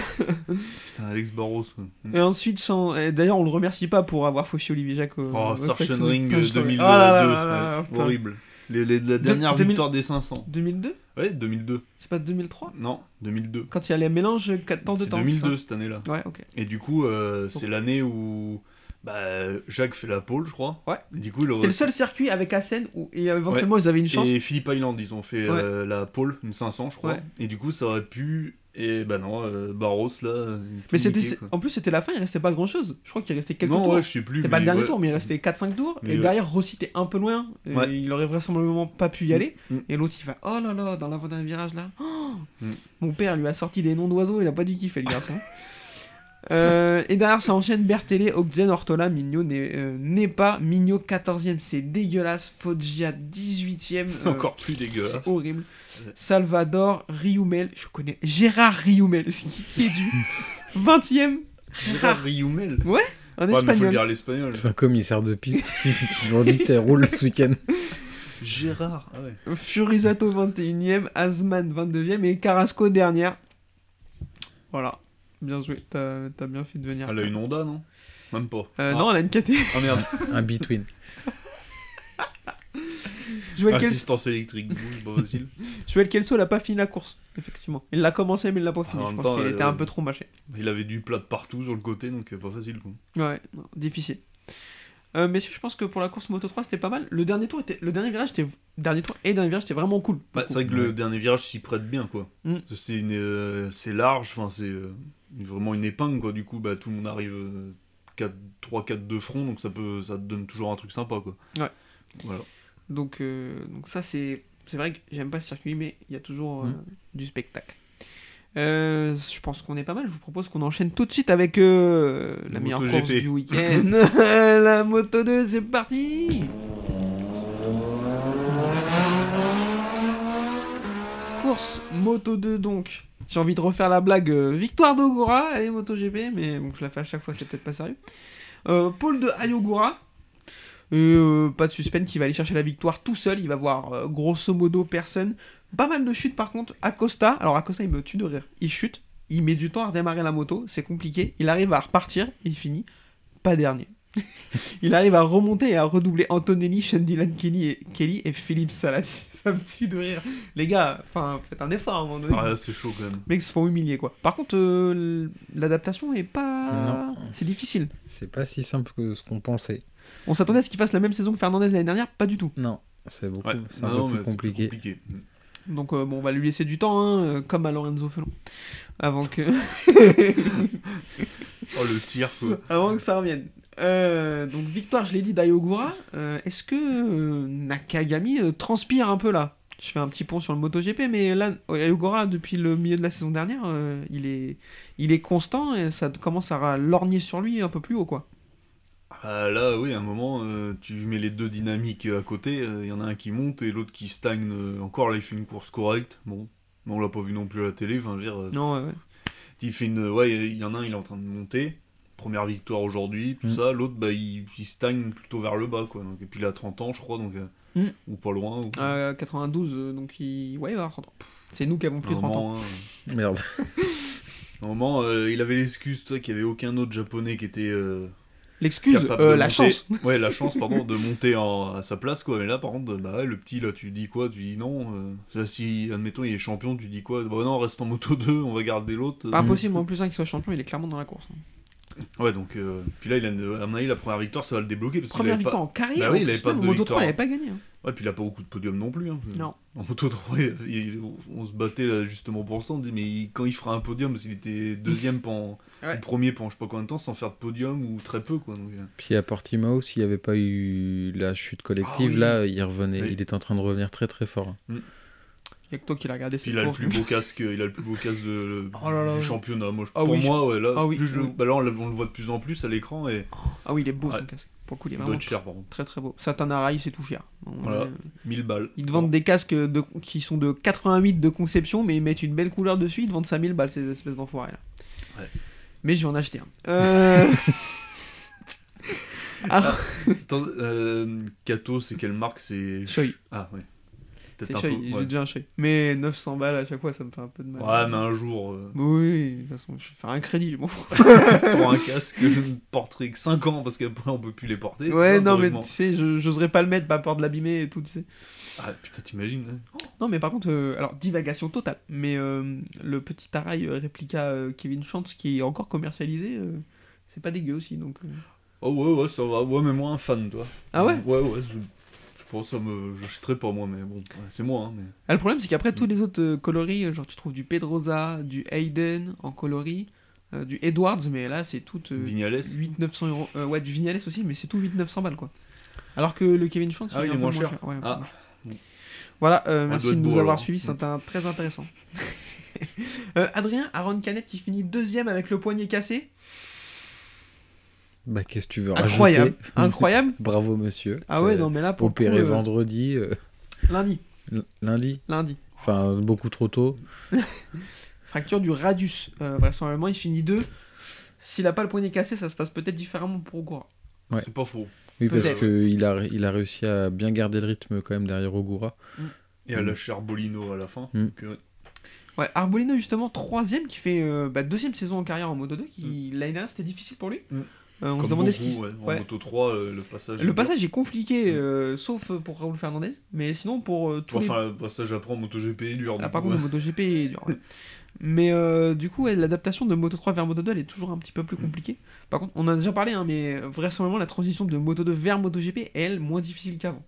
putain, Alex Barros. ouais. Et ensuite, et d'ailleurs, on le remercie pas pour avoir fauché Olivier Jacques au, Oh, Sarchen Ring Punch 2002. Tour. Ah là là là là, ouais, putain. horrible. Les, les- la dernière 2000 victoire des 500. 2002 Ouais, 2002. C'est pas 2003 Non, 2002. Quand il y a les mélanges 4 temps de C'est temps. 2002 c'est cette année-là. Ouais, ok. Et du coup, euh, c'est l'année où bah, Jacques fait la pole, je crois. Ouais. Et du coup, il C'était le seul circuit avec Assen où et éventuellement ils avaient une chance. Et Philippe Island, ils ont fait euh, la pole, une 500, je crois. Ouais. Et du coup, ça aurait pu. Et bah non, euh, Barros là. Mais c'était en plus c'était la fin, il restait pas grand chose. Je crois qu'il restait quelques Non, tours. ouais, je sais plus. C'était pas le dernier tour, mais il restait 4-5 tours. Mais et derrière, Rossi était un peu loin. et il aurait vraisemblablement pas pu y aller. Mm. Et l'autre, il va Oh là là, dans l'avant-dernier virage là. Oh Mm. [GASPS] Mon père lui a sorti des noms d'oiseaux, il a pas dû kiffer le garçon. [LAUGHS] Euh, et derrière, ça enchaîne Bertele, Ogden, Ortola, Mignot n'est euh, n'est pas. Mignot 14ème, c'est dégueulasse. Foggia 18ème. euh, Encore plus dégueulasse. c'est horrible. Ouais. Salvador Riumel, je connais Gérard Riumel, c'est qui qui est du [LAUGHS] 20ème Gérard Riumel. en Ouais, mais faut le espagnol. dire à l'espagnol. C'est un commissaire de piste. Tu leur dis, t'es roule ce week-end. Gérard. Ah ouais. Furisato 21ème, Asman 22ème et Carrasco dernière. Voilà, bien joué, t'as t'as bien fait de venir. Elle a une Honda, non? Même pas. Euh, Ah. Non, elle a une KT. Ah merde. [LAUGHS] Un between. [LAUGHS] Joël, Kelso, Assistance électrique, c'est pas facile. [LAUGHS] Joël Kelso, elle a pas fini la course, effectivement. Il l'a commencé, mais il l'a pas fini. en Je pense qu'il euh, était un peu trop mâché. Il avait du plat de partout sur le côté, donc euh, pas facile. Quoi. Ouais, non, difficile. Euh, messieurs, je pense que pour la course Moto 3, c'était pas mal. Le dernier tour était, le dernier virage, était, dernier tour et dernier virage, c'était vraiment cool. Bah, c'est vrai que le dernier virage s'y prête bien, quoi. Mm. C'est une, euh, c'est large, enfin c'est euh, vraiment une épingle, quoi. Du coup, bah, tout le monde arrive 3-4 de front, donc ça peut, ça te donne toujours un truc sympa, quoi. Ouais. Voilà. Donc, euh, donc ça, c'est, c'est vrai que j'aime pas ce circuit, mais il y a toujours euh, Mm. du spectacle. Euh, je pense qu'on est pas mal. Je vous propose qu'on enchaîne tout de suite avec euh, la Le meilleure course du week-end. [LAUGHS] [LAUGHS] la Moto 2, c'est parti Moto 2 donc. J'ai envie de refaire la blague euh, victoire d'Ogura, allez MotoGP, mais bon, je la fais à chaque fois, c'est peut-être pas sérieux. Euh, Paul de Ayogura. Euh, pas de suspense, qui va aller chercher la victoire tout seul. Il va voir grosso modo personne. Pas mal de chutes par contre. Acosta, alors Acosta il me tue de rire. Il chute, il met du temps à redémarrer la moto, c'est compliqué. Il arrive à repartir et il finit pas dernier. [LAUGHS] il arrive à remonter et à redoubler Antonelli, Shandilan Kelly et, Kelly et Philippe Salat. [LAUGHS] Ça me tue de rire. Les gars, enfin, faites un effort à un moment donné. Ah, c'est chaut quand même. Les mecs se font humilier quoi. Par contre, euh, l'adaptation est pas. C'est difficile. C'est pas si simple que ce qu'on pensait. On s'attendait à ce qu'il fasse la même saison que Fernandez l'année dernière, pas du tout. Non, c'est beaucoup, Ouais. c'est un Non, peu plus compliqué. Donc euh, bon, on va lui laisser du temps, hein, euh, comme à Lorenzo Felon. Avant que, [LAUGHS] Oh, le tir, quoi. avant que ça revienne. Euh, donc victoire, je l'ai dit, d'Ayogura. Euh, Est-ce que euh, Nakagami euh, transpire un peu là? Je fais un petit pont sur le MotoGP, mais là, Ayogura, depuis le milieu de la saison dernière, euh, il, est, il est constant et ça commence à lorgner sur lui un peu plus haut, quoi. Ah, là, oui, à un moment, euh, tu mets les deux dynamiques à côté, il y en a un qui monte et l'autre qui stagne. euh, encore là, il fait une course correcte. Bon, mais on l'a pas vu non plus à la télé. Enfin, je veux dire, euh, Non, ouais, ouais. il fait une. Ouais, il y en a un, il est en train de monter. Première victoire aujourd'hui, tout Mm. ça. L'autre, bah, il, il stagne plutôt vers le bas, quoi. Donc, et puis il a 30 ans, je crois, donc. euh, Mm. Ou pas loin. Ou... Euh, 92, euh, donc il... Ouais, il va avoir 30 ans. C'est nous qui avons plus un 30 ans. hein, Merde. [LAUGHS] un moment, euh, il avait l'excuse, qu'il n'y avait aucun autre japonais qui était. euh, L'excuse, euh, de la monter- chance. [LAUGHS] Ouais, la chance, pardon, de [LAUGHS] monter en- à sa place, quoi. Mais là, par contre, bah le petit, là, tu dis quoi Tu dis non. euh, ça, si, admettons, il est champion, tu dis quoi Bah non, reste en moto 2, on va garder l'autre. Pas impossible, en plus, hein, qu'il soit champion, il est clairement dans la course. hein. Ouais, donc, euh, puis là, il a, à mon avis, la première victoire, ça va le débloquer. Parce Première victoire pas... en carrière. Bah oui, il avait pas de Moto 3, victoire. il avait pas gagné. hein. Ouais, puis il a pas beaucoup de podiums non plus. hein. Non. En moto 3, il- il- on se battait là, justement pour ça. On dit, mais il- quand il fera un podium, parce qu'il était deuxième [LAUGHS] pendant. Ouais. ou premier pendant je sais pas combien de temps, sans faire de podium ou très peu, quoi. Donc, euh, Puis à Portimao, s'il n'y avait pas eu la chute collective, Ah oui. là, il revenait. Oui. Il est en train de revenir très très fort. Il y a que toi qui l'as regardé Puis il a le plus beau casque, il a le plus beau casque de, Oh là là. du championnat. Moi, je- Ah pour oui, moi, ouais, là, Ah oui, plus je bah là, on, le- on le voit de plus en plus à l'écran et Ah oui, il est beau son casque. Pour le coup, il est il vraiment cher, très très beau. Satanara, c'est tout cher. On Voilà. est- 1000 balles. Ils te vendent des casques de... qui sont de 88 de conception, mais ils mettent une belle couleur dessus, ils te vendent 5000 balles, ces espèces d'enfoirés là. Ouais. Mais je vais en acheter un. Euh... [LAUGHS] ah, Attends, euh, Kato, c'est quelle marque? C'est. Shoei. Ah, ouais. C'est Peut-être un Shoei, peu. j'ai Ouais. déjà un Shoei. Mais 900 balles à chaque fois, ça me fait un peu de mal. Ouais, mais un jour, euh, Oui, de toute façon, je vais faire un crédit, [LAUGHS] pour un casque, je ne porterai que 5 ans parce qu'après on peut plus les porter. Ouais, non, mais tu sais, je- j'oserais pas le mettre, pas peur de l'abîmer et tout, tu sais. Ah, putain, t'imagines hein. Non, mais par contre, euh, alors, divagation totale, mais euh, le petit euh, réplica Kevin Chance qui est encore commercialisé, c'est pas dégueu aussi, donc... Oh, ouais, ouais, ça va. Ouais, mais moi, un fan, toi. Ah ouais? Ouais, ouais, je, que ça me. J'achèterais pas, moi, mais bon, ouais, c'est moi, hein, mais. Ah, le problème, c'est qu'après, tous les autres euh, coloris, euh, genre, tu trouves du Pedrosa, du Hayden en coloris, euh, du Edwards, mais là, c'est tout euh, Vignales 800-900 euros. Ouais, du Vignales aussi, mais c'est tout 800-900 balles, quoi. Alors que le Kevin Schwantz, Ah, il est il moins cher. cher. Ouais, Ah. Voilà, Ouais, merci de nous beau, avoir suivis, c'était un- très intéressant. [LAUGHS] Adrien, Aaron Canet qui finit deuxième avec le poignet cassé. Bah, qu'est-ce que tu veux Incroyable, rajouter [LAUGHS] incroyable. Bravo, monsieur. Ah ouais, Euh, non, mais là, pour le Opéré coup, euh, vendredi, euh, lundi, l- lundi. lundi. Enfin, beaucoup trop tôt. [LAUGHS] Fracture du radius. Euh, vraisemblablement, il finit deux. S'il a pas le poignet cassé, ça se passe peut-être différemment pour Ogura. Ouais. C'est pas faux. Oui, parce qu'il a, il a réussi à bien garder le rythme quand même derrière Ogura. Et à Mm. lâcher Arbolino à la fin. Mm. donc, Ouais, Arbolino justement troisième qui fait euh, bah, deuxième saison en carrière en Moto 2 qui l'année dernière c'était difficile pour lui. Mm. Euh, on se demandait ce qui ouais. En Moto 3, euh, le passage. Le passage est compliqué euh, sauf pour Raoul Fernandez, mais sinon pour tous les- Enfin, le passage après en MotoGP est dur. Ah, par contre, le MotoGP est dur. Mais euh, du coup, ouais, l'adaptation de Moto 3 vers Moto 2 elle est toujours un petit peu plus Mm. compliquée. Par contre, on en a déjà parlé, hein, mais vraisemblablement la transition de Moto 2 vers MotoGP est elle moins difficile qu'avant.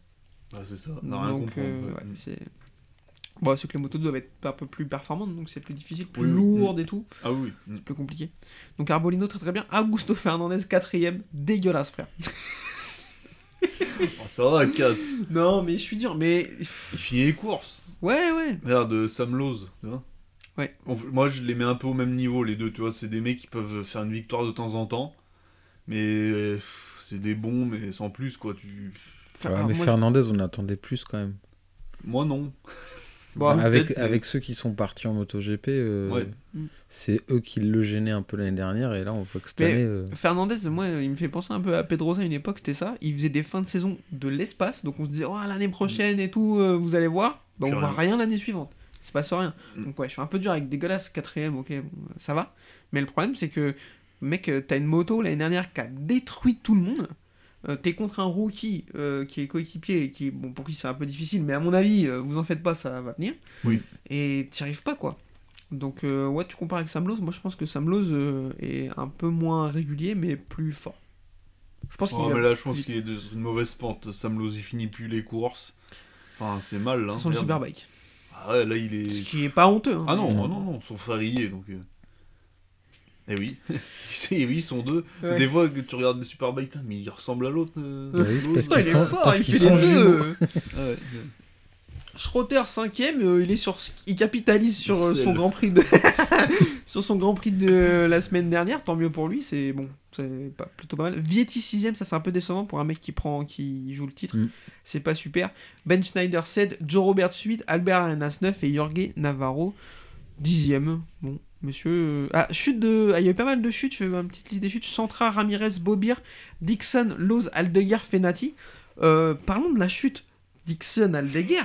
Ah, c'est ça. Donc, euh, ouais. ouais, c'est. Bon, c'est que les motos doivent être un peu plus performantes, donc c'est plus difficile, plus Oui, et tout, Ah oui. mm. plus compliqué. Donc Arbolino très très bien. Augusto Fernandez quatrième, dégueulasse frère. Ah, ça va, 4. Non mais je suis dur, mais Il finit les courses. ouais ouais. Regarde, euh, Sam Lowe, tu vois. Ouais. On- moi, je les mets un peu au même niveau, les deux, tu vois. C'est des mecs qui peuvent faire une victoire de temps en temps. Mais c'est des bons, mais sans plus, quoi. Tu... Ouais, alors, mais moi, Fernandez, on attendait plus quand même. Moi, non. Bon, Vous, avec, mais- avec ceux qui sont partis en MotoGP, euh, Ouais. C'est eux qui le gênaient un peu l'année dernière. Et là, on voit que cette Mais- année. euh, Fernandez, moi, il me fait penser un peu à Pedrosa à une époque, c'était ça. Il faisait des fins de saison de l'espace, donc on se disait, oh, l'année prochaine et tout, euh, vous allez voir. Bah, on voit rien. l'année suivante. Il se passe rien. Mm. Donc, ouais, je suis un peu dur avec dégueulasse, quatrième, ok, bon, ça va. Mais le problème, c'est que, mec, euh, t'as une moto l'année dernière qui a détruit tout le monde. Euh, T'es contre un rookie euh, qui est coéquipier, et qui, bon, pour qui c'est un peu difficile, mais à mon avis, euh, vous en faites pas, ça va venir. Oui. Et t'y arrives pas, quoi. Donc, euh, ouais, tu compares avec Sam Lowe, moi je pense que Sam Lowe euh, est un peu moins régulier, mais plus fort. Je pense qu'il Oh, va- mais là, je pense qu'il est dans une mauvaise pente. Sam Lowe, il finit plus les courses. Enfin, c'est mal, là. Ça sent le. Superbike. Ah ouais, là, il est. Ce qui est pas honteux. hein. Ah non, ah non, non, son frère y est, donc... euh. Eh oui, [LAUGHS] Eh oui, ils sont deux. Ouais. Des fois que tu regardes les Superbikes, putain, mais il ressemble à l'autre. euh, oui, parce il est sont- fort, parce il fait les deux. Ah ouais. Schroeter 5ème, il est sur, il capitalise sur euh, Marcel. son Grand Prix de [LAUGHS] sur son Grand Prix de la semaine dernière. Tant mieux pour lui, c'est bon, c'est pas plutôt pas mal. Vietti 6ème, ça c'est un peu décevant pour un mec qui prend, qui joue le titre. Mm. C'est pas super. Ben Schneider 7, Joe Roberts 8, Albert Arenas 9 et Jorge Navarro 10ème. Bon, monsieur. euh, Ah, chute de. Ah, il y a eu pas mal de chutes. Je fais ma petite liste des chutes. Chantra, Ramirez, Bobir, Dixon, Lowe's, Aldeguer, Fenati. Euh, parlons de la chute. Dixon, Aldeguer.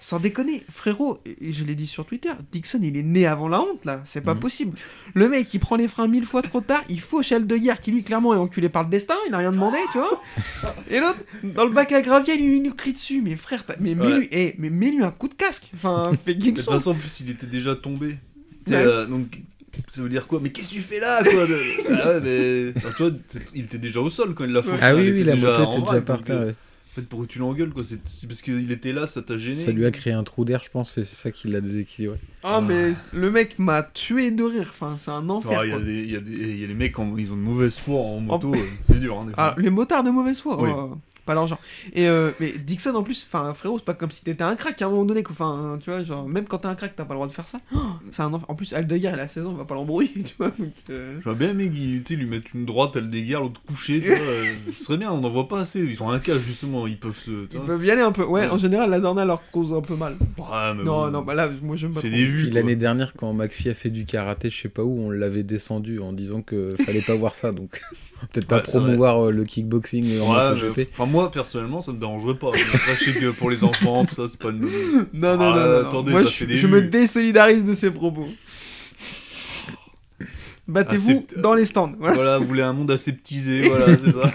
Sans déconner, frérot, et je l'ai dit sur Twitter, Dixon il est né avant la honte là, c'est pas Mhm. possible. Le mec il prend les freins mille fois trop tard, il fauche Aldeguer qui lui clairement est enculé par le destin, il a rien demandé, tu vois. [LAUGHS] Et l'autre, dans le bac à gravier, il lui, lui crie dessus, mais frère, mais mets-lui eh, mais mets-lui un coup de casque, enfin fais De toute façon, en plus, il était déjà tombé. Euh, donc, ça veut dire quoi? Mais qu'est-ce que tu fais là, quoi? De- Ah ouais, mais. Enfin, toi, il était déjà au sol quand il l'a fait. Ah oui, Il oui, la moto en était déjà vrac, par donc, terre. euh, ouais. En fait, pourquoi tu l'engueules, quoi? C'est parce qu'il était là, ça t'a gêné? Ça lui a créé un trou d'air, je pense, et c'est ça qui l'a déséquilibré. Ah mais le mec m'a tué de rire, enfin c'est un enfer. Ah, Il y, a des- y, a mecs, en- ils ont de mauvaises foi en moto, euh, c'est dur. Hein, des fois. Ah, les motards de mauvaise foi, Oui. oh, pas leur genre. Et euh, mais Dixon en plus, enfin frérot, c'est pas comme si t'étais un crack à un moment donné. Enfin, tu vois, genre même quand t'es un crack, t'as pas le droit de faire ça. Oh, c'est un. En plus, Aldeguer, il a 16 ans, il va pas l'embrouiller, [LAUGHS] tu vois. euh, J'aurais bien aimé lui mettent une droite, elle déguerre, l'autre couché, tu vois. euh, ce serait bien, on n'en voit pas assez. Ils ont un cas, justement, ils peuvent se. Ils peuvent y aller un peu. Ouais, Ouais. en général, la Dorna leur cause un peu mal. Ouais, mais non, bon, non, bah là, moi j'aime pas C'est des vues. L'année dernière, quand McPhee a fait du karaté, je sais pas où, on l'avait descendu en disant que fallait pas voir ça, donc [LAUGHS] peut-être pas Ouais, promouvoir euh, le kickboxing en Moi personnellement ça me dérangerait pas. Après je sais que pour les enfants tout ça c'est pas une. Non, non, Ah, non, non, non. attendez, Moi, ça je, fait des je me désolidarise de ces propos. Battez-vous dans les stands. Voilà. Voilà, vous voulez un monde aseptisé, [LAUGHS] voilà, c'est ça.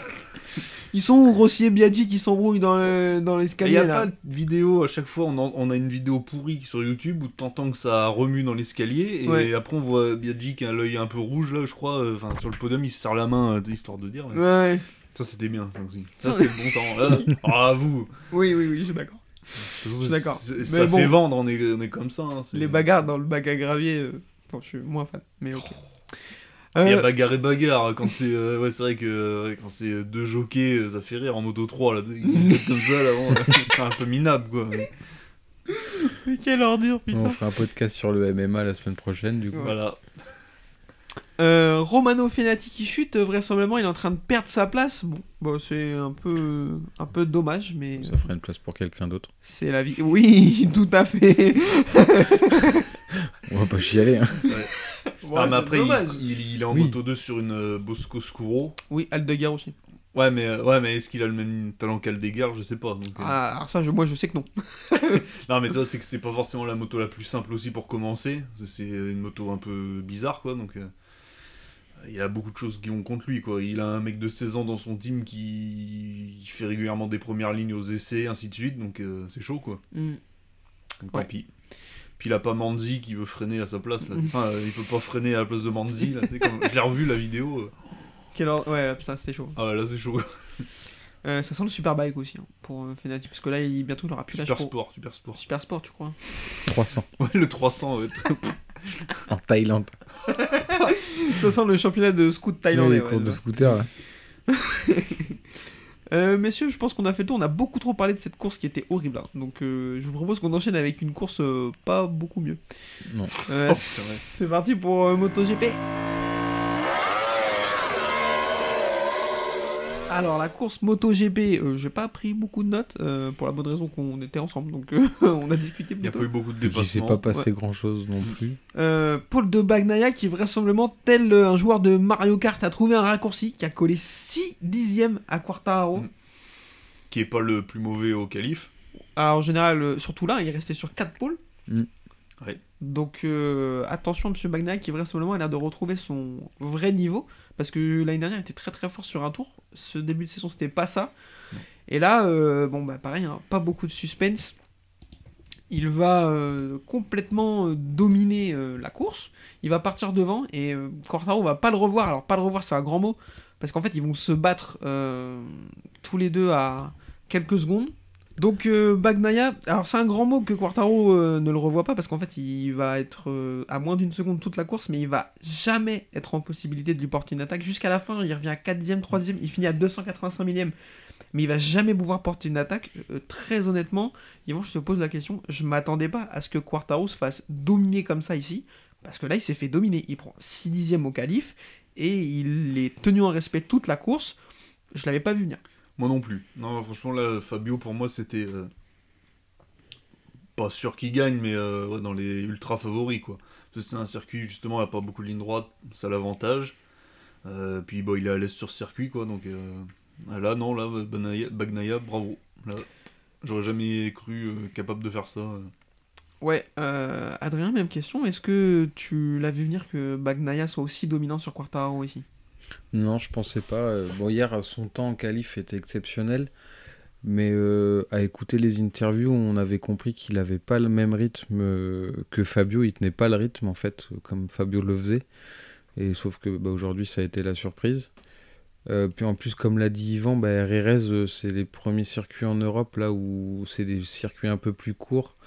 Ils sont où Rossi et Biaggi qui s'embrouillent dans le- dans Il l'escalier y a pas de vidéo, à chaque fois on, en- on a une vidéo pourrie sur YouTube où t'entends que ça remue dans l'escalier et Ouais. après on voit Biaggi qui a l'œil un peu rouge là, je crois, euh, enfin sur le podium il se serre la main euh, histoire de dire. mais Ouais. Ça c'était bien, ça aussi. Ça [LAUGHS] c'était le bon temps. Là, ah vous Oui, oui, oui, je suis d'accord. suis d'accord. Mais Ça bon. fait vendre, on est, on est comme ça. hein, Les bagarres dans le bac à gravier, euh, bon, je suis moins fan, mais ok. Il y a Euh, bagarre et bagarre quand c'est euh, ouais c'est vrai que euh, quand c'est deux jockeys ça fait rire en moto 3 là [LAUGHS] comme ça là bon, [LAUGHS] c'est un peu minable quoi. mais quelle ordure, putain. On fera un podcast sur le MMA la semaine prochaine, du coup. Voilà. Euh, Romano Fenati qui chute, vraisemblablement, il est en train de perdre sa place. Bon, bon c'est un peu, un peu dommage, mais Ça fera une place pour quelqu'un d'autre. c'est la vie. Oui, [LAUGHS] tout à fait. On va pas chialer, hein. Ah mais après dommage. il, il- il est en Oui. moto 2 sur une euh, Bosco Scuro. Oui, Aldeguer aussi. Ouais mais euh, ouais mais est-ce qu'il a le même talent qu'Aldeguer je sais pas. Donc, euh. Ah, alors ça, je, moi, je sais que non. [LAUGHS] Non mais toi c'est que c'est pas forcément la moto la plus simple aussi pour commencer. C'est une moto un peu bizarre quoi donc. Il y a beaucoup de choses qui vont contre lui quoi. Il a un mec de 16 ans dans son team qui il fait régulièrement des premières lignes aux essais ainsi de suite donc euh, c'est chaud quoi. Donc, Ouais. tant pis. Puis il a pas Manzi qui veut freiner à sa place. Là. Enfin, euh, il peut pas freiner à la place de Manzi. Là, comme- Je l'ai revu la vidéo. euh. Or- Ouais, putain, c'était chaud. Ah ouais, là c'est chaud. [LAUGHS] Euh, ça sent le Superbike aussi, hein, pour euh, Fenati, parce que là, il, bientôt, il aura plus Super pro. sport, super sport. Super sport, tu crois 300 Ouais, le 300. ouais. [LAUGHS] en Thaïlande. [LAUGHS] Ça sent le championnat de scoot thaïlandais. les ouais, de scooter, là. [LAUGHS] Euh, messieurs, je pense qu'on a fait le tour. On a beaucoup trop parlé de cette course qui était horrible. hein. Donc, euh, je vous propose qu'on enchaîne avec une course euh, pas beaucoup mieux. Non. Euh, Oh, c'est parti pour euh, MotoGP. Alors, la course MotoGP, euh, j'ai pas pris beaucoup de notes euh, pour la bonne raison qu'on était ensemble. Donc, euh, [LAUGHS] on a discuté Il n'y a pas eu beaucoup de Il s'est dépassements. pas passé grand chose non plus. Euh, Paul de Bagnaia qui vraisemblablement tel un joueur de Mario Kart a trouvé un raccourci qui a collé 6 dixièmes à Quartaro. Mm. Qui est pas le plus mauvais au qualif. Ah, en général, euh, surtout là, il est resté sur 4 pôles. Mm. Donc euh, attention, Monsieur Bagnaia qui vraisemblablement a l'air de retrouver son vrai niveau. Parce que l'année dernière, il était très très fort sur un tour. Ce début de saison, c'était pas ça. Et là, euh, bon, bah pareil, hein, pas beaucoup de suspense. il va euh, complètement dominer la course. Il va partir devant et Quartaro va pas le revoir. Alors pas le revoir, c'est un grand mot parce qu'en fait ils vont se battre tous les deux à quelques secondes. Donc euh, alors c'est un grand mot que Quartaro euh, ne le revoit pas parce qu'en fait il va être euh, à moins d'une seconde toute la course, mais il va jamais être en possibilité de lui porter une attaque jusqu'à la fin. Il revient à 4ème, 3ème, il finit à 285 millième, mais il va jamais pouvoir porter une attaque. Euh, très honnêtement, Yvan, je te pose la question, je m'attendais pas à ce que Quartaro se fasse dominer comme ça ici, parce que là il s'est fait dominer. Il prend 6 dixièmes au qualif et il est tenu en respect toute la course. Je l'avais pas vu venir. Moi non plus. Non, franchement, là, Fabio, pour moi, c'était. euh, Pas sûr qu'il gagne, mais euh, dans les ultra favoris, quoi. Parce que c'est un circuit, justement, il n'y a pas beaucoup de lignes droites, ça l'avantage. Euh, puis, bon, il est à l'aise sur circuit, quoi. Donc, là, non, là, Bagnaia, bravo. J'aurais jamais cru capable de faire ça. Ouais, Adrien, même question. Est-ce que tu l'as vu venir que Bagnaia soit aussi dominant sur Quartaro ici? Non, je pensais pas. Euh, Bon, hier, son temps en qualif était exceptionnel. Mais euh, à écouter les interviews, on avait compris qu'il avait pas le même rythme euh, que Fabio. Il tenait pas le rythme, en fait, comme Fabio le faisait. Et sauf que bah, aujourd'hui, ça a été la surprise. Puis en plus, comme l'a dit Yvan, bah, c'est les premiers circuits en Europe, là où c'est des circuits un peu plus courts.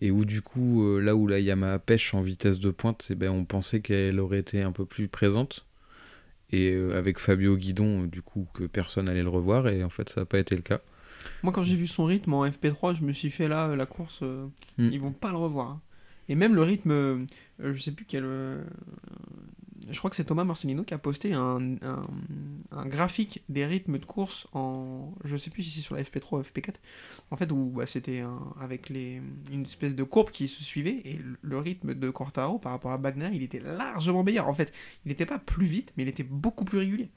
Et où du coup, là où la Yamaha pêche en vitesse de pointe, eh ben, on pensait qu'elle aurait été un peu plus présente. Et euh, avec Fabio Guidon, euh, du coup, que personne allait le revoir. Et en fait, ça n'a pas été le cas. Moi, quand j'ai vu son rythme en FP3, je me suis fait là, euh, la course, Mm. ils vont pas le revoir. hein. Et même le rythme, je sais plus quel. Je crois que c'est Thomas Marcelino qui a posté un, graphique des rythmes de course en. Je sais plus si c'est sur la FP3 ou FP4. En fait, où bah, c'était avec les, une espèce de courbe qui se suivait. Et le, rythme de Quartaro par rapport à Bagnaia, il était largement meilleur. En fait, il n'était pas plus vite, mais il était beaucoup plus régulier.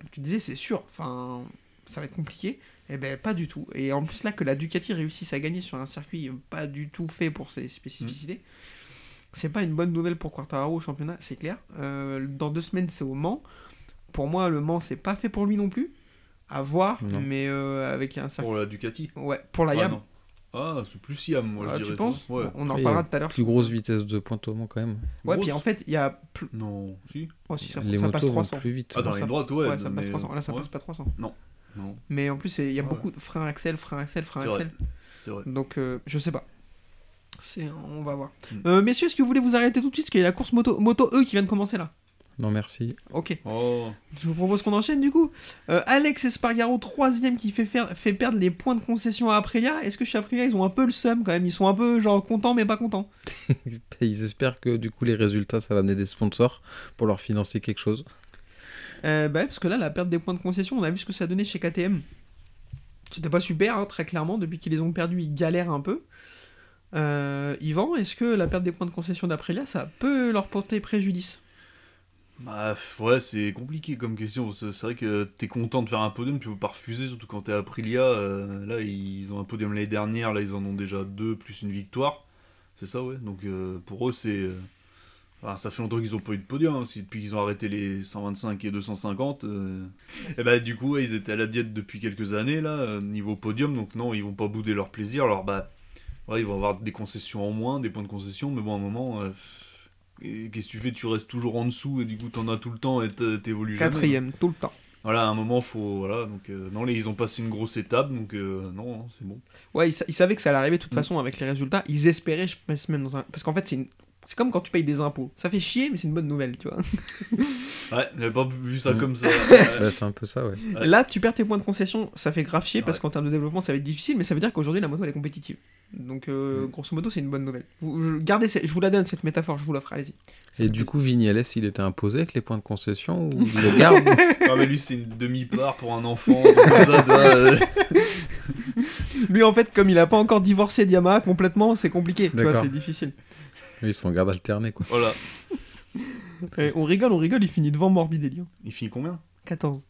Donc tu disais, c'est sûr, enfin, ça va être compliqué. Eh ben pas du tout. Et en plus là que la Ducati réussisse à gagner sur un circuit pas du tout fait pour ses spécificités, c'est pas une bonne nouvelle pour Quartararo au championnat, c'est clair. Euh, dans deux semaines c'est au Mans. Pour moi le Mans c'est pas fait pour lui non plus. À voir, Non. mais euh, avec un circuit. Pour la Ducati. Ouais, pour la Ah, Yam. non. Ah, c'est plus Siam, moi, Ah, je tu dirais. penses Ouais. On en reparlera tout à l'heure. Plus grosse vitesse de pointe au Mans, quand même. Ouais, Grosse puis en fait il y a plus. Non, si. Oh, si, ça, Les ça passe motos vont 300. plus vite. Ah, dans ça- les droites, ouais. Ouais, ça passe mais- 300. Là ça ouais. passe pas 300. Non. Mais en plus il y a Ouais. beaucoup de frein axel, frein axel, frein axel. C'est vrai. Donc, euh, je sais pas. On va voir. Mm. Euh, messieurs, est-ce que vous voulez vous arrêter tout de suite Parce qu'il y a la course moto, moto E qui vient de commencer là. Non, merci. Ok, Oh, je vous propose qu'on enchaîne du coup. Euh, Alex Espargaro, troisième, qui fait, faire, fait perdre les points de concession à Aprilia. Est-ce que chez Aprilia, ils ont un peu le seum quand même? Ils sont un peu genre contents mais pas contents [LAUGHS] Ils espèrent que du coup, les résultats, ça va amener des sponsors pour leur financer quelque chose. euh, bah, Parce que là, la perte des points de concession, on a vu ce que ça donnait chez KTM. C'était pas super, hein, très clairement. Depuis qu'ils les ont perdus, ils galèrent un peu. Euh, Yvan, est-ce que la perte des points de concession d'Aprilia, ça peut leur porter préjudice? Bah ouais, c'est compliqué comme question. C'est vrai que t'es content de faire un podium, tu peux pas refuser, surtout quand t'es Aprilia. euh, là, ils ont un podium l'année dernière, là, ils en ont déjà deux plus une victoire. C'est ça, ouais. Donc euh, pour eux, c'est. euh, enfin, ça fait longtemps qu'ils ont pas eu de podium, hein, depuis qu'ils ont arrêté les 125 et 250. euh, Et bah, du coup, ils étaient à la diète depuis quelques années, là, niveau podium, donc non, ils vont pas bouder leur plaisir. Alors, bah, ouais, ils vont avoir des concessions en moins, des points de concession, mais bon, à un moment. euh, Qu'est-ce que tu fais? Tu restes toujours en dessous et du coup t'en as tout le temps et t'évolues jamais. Quatrième, tout le temps. Voilà, à un moment faut voilà donc euh, non les ils ont passé une grosse étape donc euh, non non, c'est bon. Ouais, ils, sa- ils savaient que ça allait arriver de toute Mm. façon avec les résultats. Ils espéraient, je pense même dans un. Parce qu'en fait, c'est une- C'est comme quand tu payes des impôts. Ça fait chier, mais c'est une bonne nouvelle, tu vois. [LAUGHS] Ouais, j'avais pas vu ça Mm. comme ça. [LAUGHS] Bah, c'est un peu ça, ouais. Ouais. Là, tu perds tes points de concession, ça fait grave chier parce qu'en termes de développement, ça va être difficile, mais ça veut dire qu'aujourd'hui, la moto, elle est compétitive. Donc, euh, Mm. grosso modo, c'est une bonne nouvelle. Vous, je, gardez, je vous la donne, cette métaphore, je vous l'offre, allez-y. Et du coup, Vignales, il était imposé avec les points de concession ou il le garde [LAUGHS] Ah mais lui c'est une demi-part pour un enfant comme ça, euh. Lui, en fait, comme il a pas encore divorcé de Yamaha complètement, c'est compliqué, tu vois, D'accord. c'est difficile. Ils sont en garde alternée, quoi. Voilà. Et on rigole, on rigole, il finit devant Morbidelli. hein. Il finit combien? 14.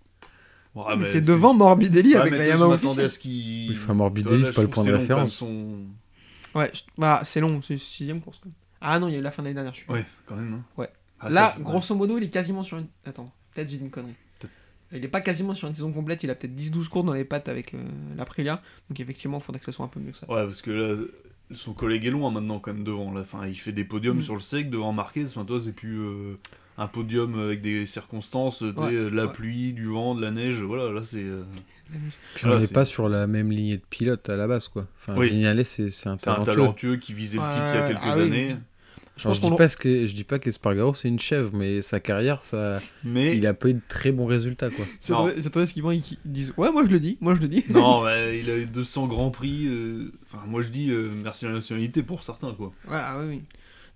Ouais, mais mais c'est devant Morbidelli Ouais, avec mais la toi, je Yamaha officielle. à ce qu'il. Oui, enfin, Morbidelli, Toi, là, c'est pas je le trouve point de c'est long, quand même, référence. son- Ouais, je- bah, c'est long, c'est sixième course. quand même. Ah non, il y a eu la fin de l'année dernière, je suis. Ouais, quand même. hein. Ouais. Ah, Là, ça, grosso modo, il est quasiment sur une. Attends, peut-être j'ai dit une connerie. Peut-être. Il est pas quasiment sur une saison complète, il a peut-être 10-12 courses dans les pattes avec euh, l'Aprilia. Donc effectivement, il faudrait que ça soit un peu mieux que ça. Ouais, parce que là, son collègue est loin maintenant quand même devant. Là. Enfin, il fait des podiums Mm. sur le sec devant Marquez. Enfin, toi, c'est plus euh, un podium avec des circonstances, Ouais, de la pluie, du vent, de la neige. Voilà, là, c'est. euh, Puis Voilà, on n'est pas sur la même lignée de pilote à la base, quoi. Enfin, Oui. C'est c'est un C'est un talentueux. talentueux qui visait le Ouais, titre il y a quelques ah oui. Je Alors, pense je, dis pas ce que, je dis pas qu'Espargaro c'est une chèvre, mais sa carrière, ça, Mais. il a pas eu de très bons résultats, quoi. J'attendais j'attendais ce qu'ils vont- ils disent Ouais, moi je le dis, moi je le dis. Non, [LAUGHS] mais il a eu 200 grands prix. euh, Enfin, moi, je dis euh, merci à la nationalité pour certains, quoi. Ouais, ah oui, oui.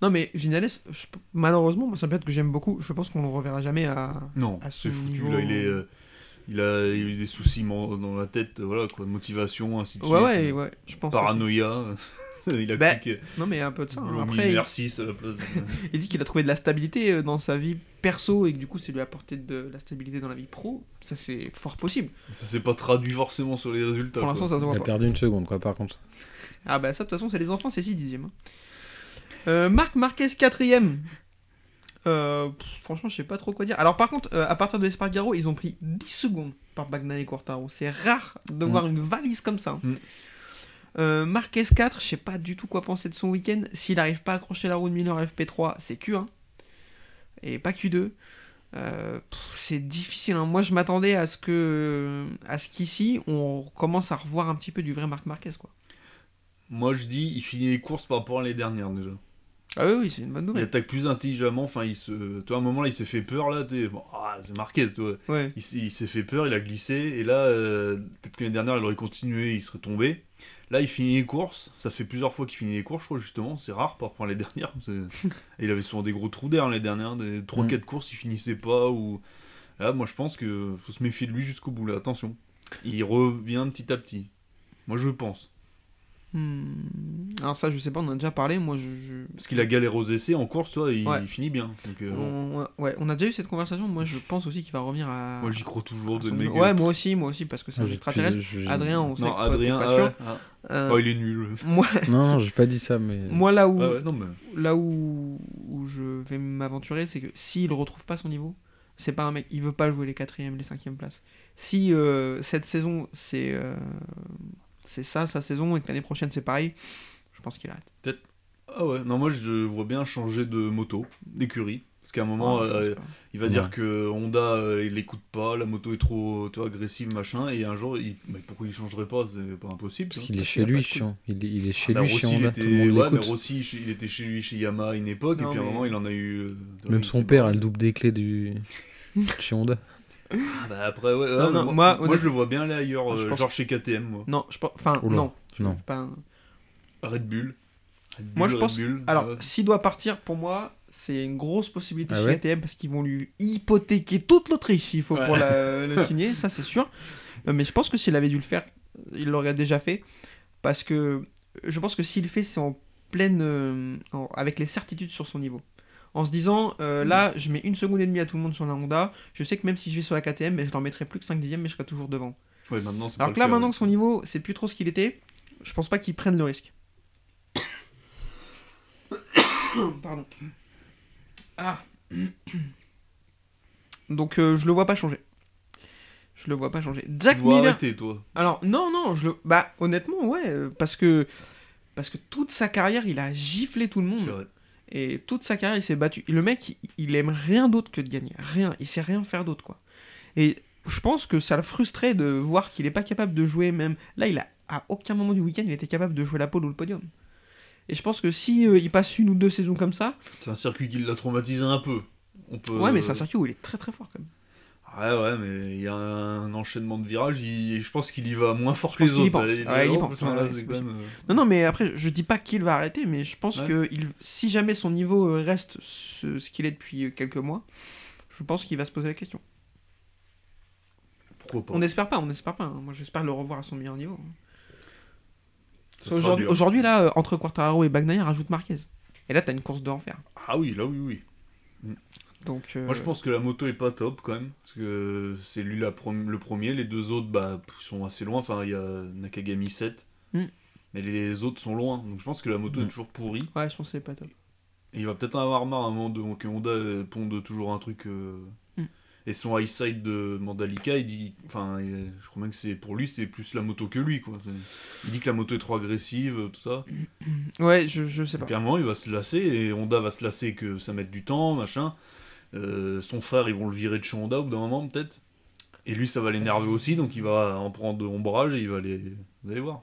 Non, mais Vinales, je- malheureusement, moi, c'est un pilote que j'aime beaucoup. Je pense qu'on le reverra jamais à. Non, À c'est foutu. niveau- Là, il est. euh, Il a eu des soucis dans la tête, voilà quoi, motivation, ainsi de Ouais, suite. ouais, ouais, je pense. Paranoïa. [LAUGHS] [LAUGHS] il a Bah, cliqué. Non, mais un peu de ça. Hein. Après, il, merci à la place. de- il dit qu'il a trouvé de la stabilité euh, dans sa vie perso et que du coup, ça lui a apporté de la stabilité dans la vie pro. Ça, c'est fort possible. Ça s'est pas traduit forcément sur les résultats. Pour l'instant, ça se Il voit a pas. perdu une seconde, quoi, par contre. Ah, bah, ça, de toute façon, c'est les enfants, c'est 6 dixièmes. hein. Euh, Marc Marquez, quatrième. Euh, franchement, je sais pas trop quoi dire. Alors, par contre, euh, à partir de Espargaro, ils ont pris 10 secondes par Bagnaia et Quartaro. C'est rare de Mm. voir une valise comme ça. hein. Mm. Euh, Marquez 4, je sais pas du tout quoi penser de son week-end. S'il arrive pas à accrocher la roue de Miller FP3, c'est Q1. Et pas Q2. Euh, c'est difficile. hein. Moi, je m'attendais à ce que, à ce qu'ici, on commence à revoir un petit peu du vrai Marc Marquez, quoi. Moi je dis, il finit les courses par rapport à les dernières déjà. Ah oui, oui, c'est une bonne Il nouvelle. attaque plus intelligemment. Enfin, il se. Toi, à un moment là, il s'est fait peur là. t'es- Bon, ah, c'est Marquez, toi. Ouais. Il, s'est- il s'est fait peur, il a glissé. Et là, euh, peut-être que l'année dernière, il aurait continué, il serait tombé. Là, il finit les courses. Ça fait plusieurs fois qu'il finit les courses, je crois, justement. C'est rare par rapport à les [LAUGHS] dernières. Il avait souvent des gros trous d'air les dernières. Des 3-4 courses, il finissait pas. Ou... Là, moi, je pense que faut se méfier de lui jusqu'au bout. Là, attention. Il revient petit à petit. Moi, je pense. Hmm. Alors ça, je sais pas, on en a déjà parlé. Moi, je... je- Parce qu'il a galéré aux essais en course, toi, il, Ouais. il finit bien. Donc, euh, On... Ouais, on a déjà eu cette conversation. Moi, je pense aussi qu'il va revenir à... Moi, j'y crois toujours de son. Ouais, moi aussi, moi aussi, parce que c'est un Ah, j'ai- extraterrestre. je- je- Adrien, on sait Non, que toi, Adrien, ah sûr. ah. Euh, Oh, il est nul. [LAUGHS] moi, [LAUGHS] Non, non, j'ai pas dit ça, mais. moi, là où, Ah ouais, non, mais... là où, où je vais m'aventurer, c'est que s'il retrouve pas son niveau, c'est pas un mec, il veut pas jouer les quatrièmes, les cinquièmes places. Si euh, cette saison c'est euh, c'est ça sa saison et que l'année prochaine c'est pareil, je pense qu'il arrête. Ah ouais, non, moi je vois bien changer de moto, d'écurie. Parce qu'à un moment, Ah, euh, il va Ouais. dire que Honda, euh, il l'écoute pas, la moto est trop tu vois, agressive, machin. Et un jour, il... mais pourquoi il changerait pas C'est pas impossible. tu vois. Il est parce chez qu'il lui, chiant. Il est, il est chez Bah, lui, chez Honda, était... tout le monde ouais, mais. Rossi, chez- il était chez lui, chez Yamaha à une époque, Non, et puis à un moment, il en a eu. euh, Même son père a le double des clés du... [LAUGHS] chez Honda. [LAUGHS] Ah, bah après, ouais, Non, ouais, non, moi, moi, moi, je le vois bien aller ailleurs, je euh, pense- genre chez KTM, moi. Non, je pense, enfin Oula, non, non. pas. un- Red Bull. Red Moi, Bull, je Red pense- Bull, Alors, s'il doit partir, pour moi, c'est une grosse possibilité Ah chez ouais KTM parce qu'ils vont lui hypothéquer toute l'Autriche s'il faut Ouais. pour la- [LAUGHS] le signer, ça c'est sûr. Euh, Mais je pense que s'il avait dû le faire, il l'aurait déjà fait. Parce que je pense que s'il le fait, c'est en pleine. euh, en- avec les certitudes sur son niveau. En se disant, euh, là, je mets une seconde et demie à tout le monde sur la Honda. Je sais que même si je vais sur la KTM, mais je n'en mettrai plus que 5 dixièmes, mais je serai toujours devant. Ouais, maintenant, c'est Alors pas que là, cas, maintenant ouais. que son niveau, c'est plus trop ce qu'il était, je pense pas qu'il prenne le risque. [COUGHS] Pardon. Ah. [COUGHS] Donc euh, je le vois pas changer. Je le vois pas changer. Jack Tu dois Miller. arrêter, toi. Alors non non, je le bah honnêtement ouais euh, parce que parce que toute sa carrière, il a giflé tout le C'est monde vrai. Et toute sa carrière, il s'est battu. Le mec, il, il aime rien d'autre que de gagner, rien, il sait rien faire d'autre quoi. Et je pense que ça le frustrait de voir qu'il est pas capable de jouer même là, il a à aucun moment du week-end, il était capable de jouer la pole ou le podium. Et je pense que si euh, il passe une ou deux saisons comme ça, C'est un circuit qui l'a traumatisé un peu. On peut... ouais, mais c'est un circuit où il est très très fort quand même. Ouais, ouais, mais il y a un enchaînement de virages, il- je pense qu'il y va moins fort que les autres. euh, Non, non, mais après, je dis pas qu'il va arrêter, mais je pense Ouais. que il, si jamais son niveau reste ce, ce qu'il est depuis euh, quelques mois, je pense qu'il va se poser la question. Pourquoi pas On n'espère pas, on n'espère pas. hein. Moi, j'espère le revoir à son meilleur niveau. Aujourd'hui, dur. aujourd'hui, là, euh, entre Quartararo et Bagnaia, rajoute Marquez. Et là, t'as une course de enfer. Ah oui, là, oui, oui. Donc, euh, Moi, je pense que la moto est pas top quand même, parce que c'est lui la le premier, les deux autres bah, sont assez loin. Enfin, il y a Nakagami 7, Mm. mais les autres sont loin. Donc, je pense que la moto est Mm. toujours pourrie. Ouais, je pense que c'est pas top. Et il va peut-être en avoir marre à un moment de, que Honda euh, ponde toujours un truc. euh, Mm. Et son high side de Mandalika, il dit. Enfin, je crois même que c'est pour lui, c'est plus la moto que lui, quoi. Il dit que la moto est trop agressive, tout ça. Ouais, je, je sais pas. Donc à un moment, il va se lasser, et Honda va se lasser que ça mette du temps, machin. Euh, son frère, ils vont le virer de chez Honda au bout d'un moment, peut-être. Et lui, ça va l'énerver aussi, donc il va en prendre ombrage et il va les. Vous allez voir.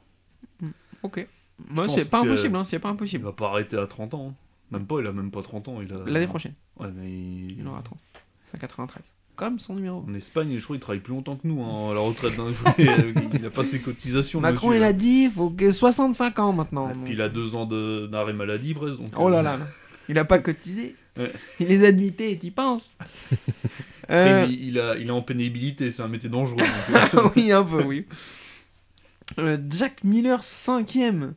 Ok. Moi, c'est pas impossible, hein, c'est pas Il impossible. va pas arrêter à 30 ans. hein. Même pas, il a même pas 30 ans. Il a... L'année prochaine, Ouais, mais il- il aura 30. C'est 93. Comme son numéro. En Espagne, je crois qu'il travaille plus longtemps que nous hein, à la retraite. hein. [LAUGHS] il a pas ses cotisations. Macron, monsieur, il a dit, il faut que 65 ans maintenant. Et donc. puis il a deux ans de- d'arrêt maladie presque. donc, Oh là euh, là, là. il a pas cotisé. Ouais. Il les a nuités, t'y penses? Après, Euh, il, il a, il est en pénibilité, c'est un métier dangereux. donc, [LAUGHS] euh, oui, un peu, oui. Euh, Jack Miller, cinquième.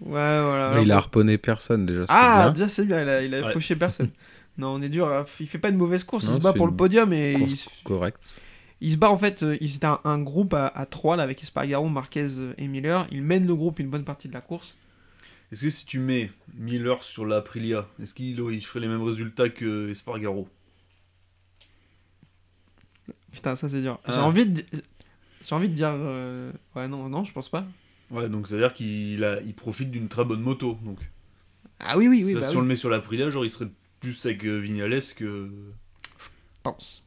Ouais, voilà. Mais il a harponné personne déjà. Ah, bien. déjà c'est bien, il a, il a Ouais. fauché personne. [LAUGHS] non, on est dur, hein. il fait pas une mauvaise course, il se bat pour le podium et il, se- correct. il se bat en fait, euh, ils étaient un, un groupe à, à 3 là avec Espargaro, Marquez euh, et Miller. Il mène le groupe une bonne partie de la course. Est-ce que si tu mets Miller sur la Aprilia, est-ce qu'il il ferait les mêmes résultats que Espargaro? Putain, ça c'est dur. J'ai Ah. envie de, j'ai envie de dire, euh, ouais non, non, je pense pas. Ouais, donc c'est-à-dire qu'il a, il profite d'une très bonne moto. Donc, Ah oui, oui, oui, Ça, bah si oui, on le met sur l'Aprilia, genre il serait plus avec euh, Vignales que. je pense.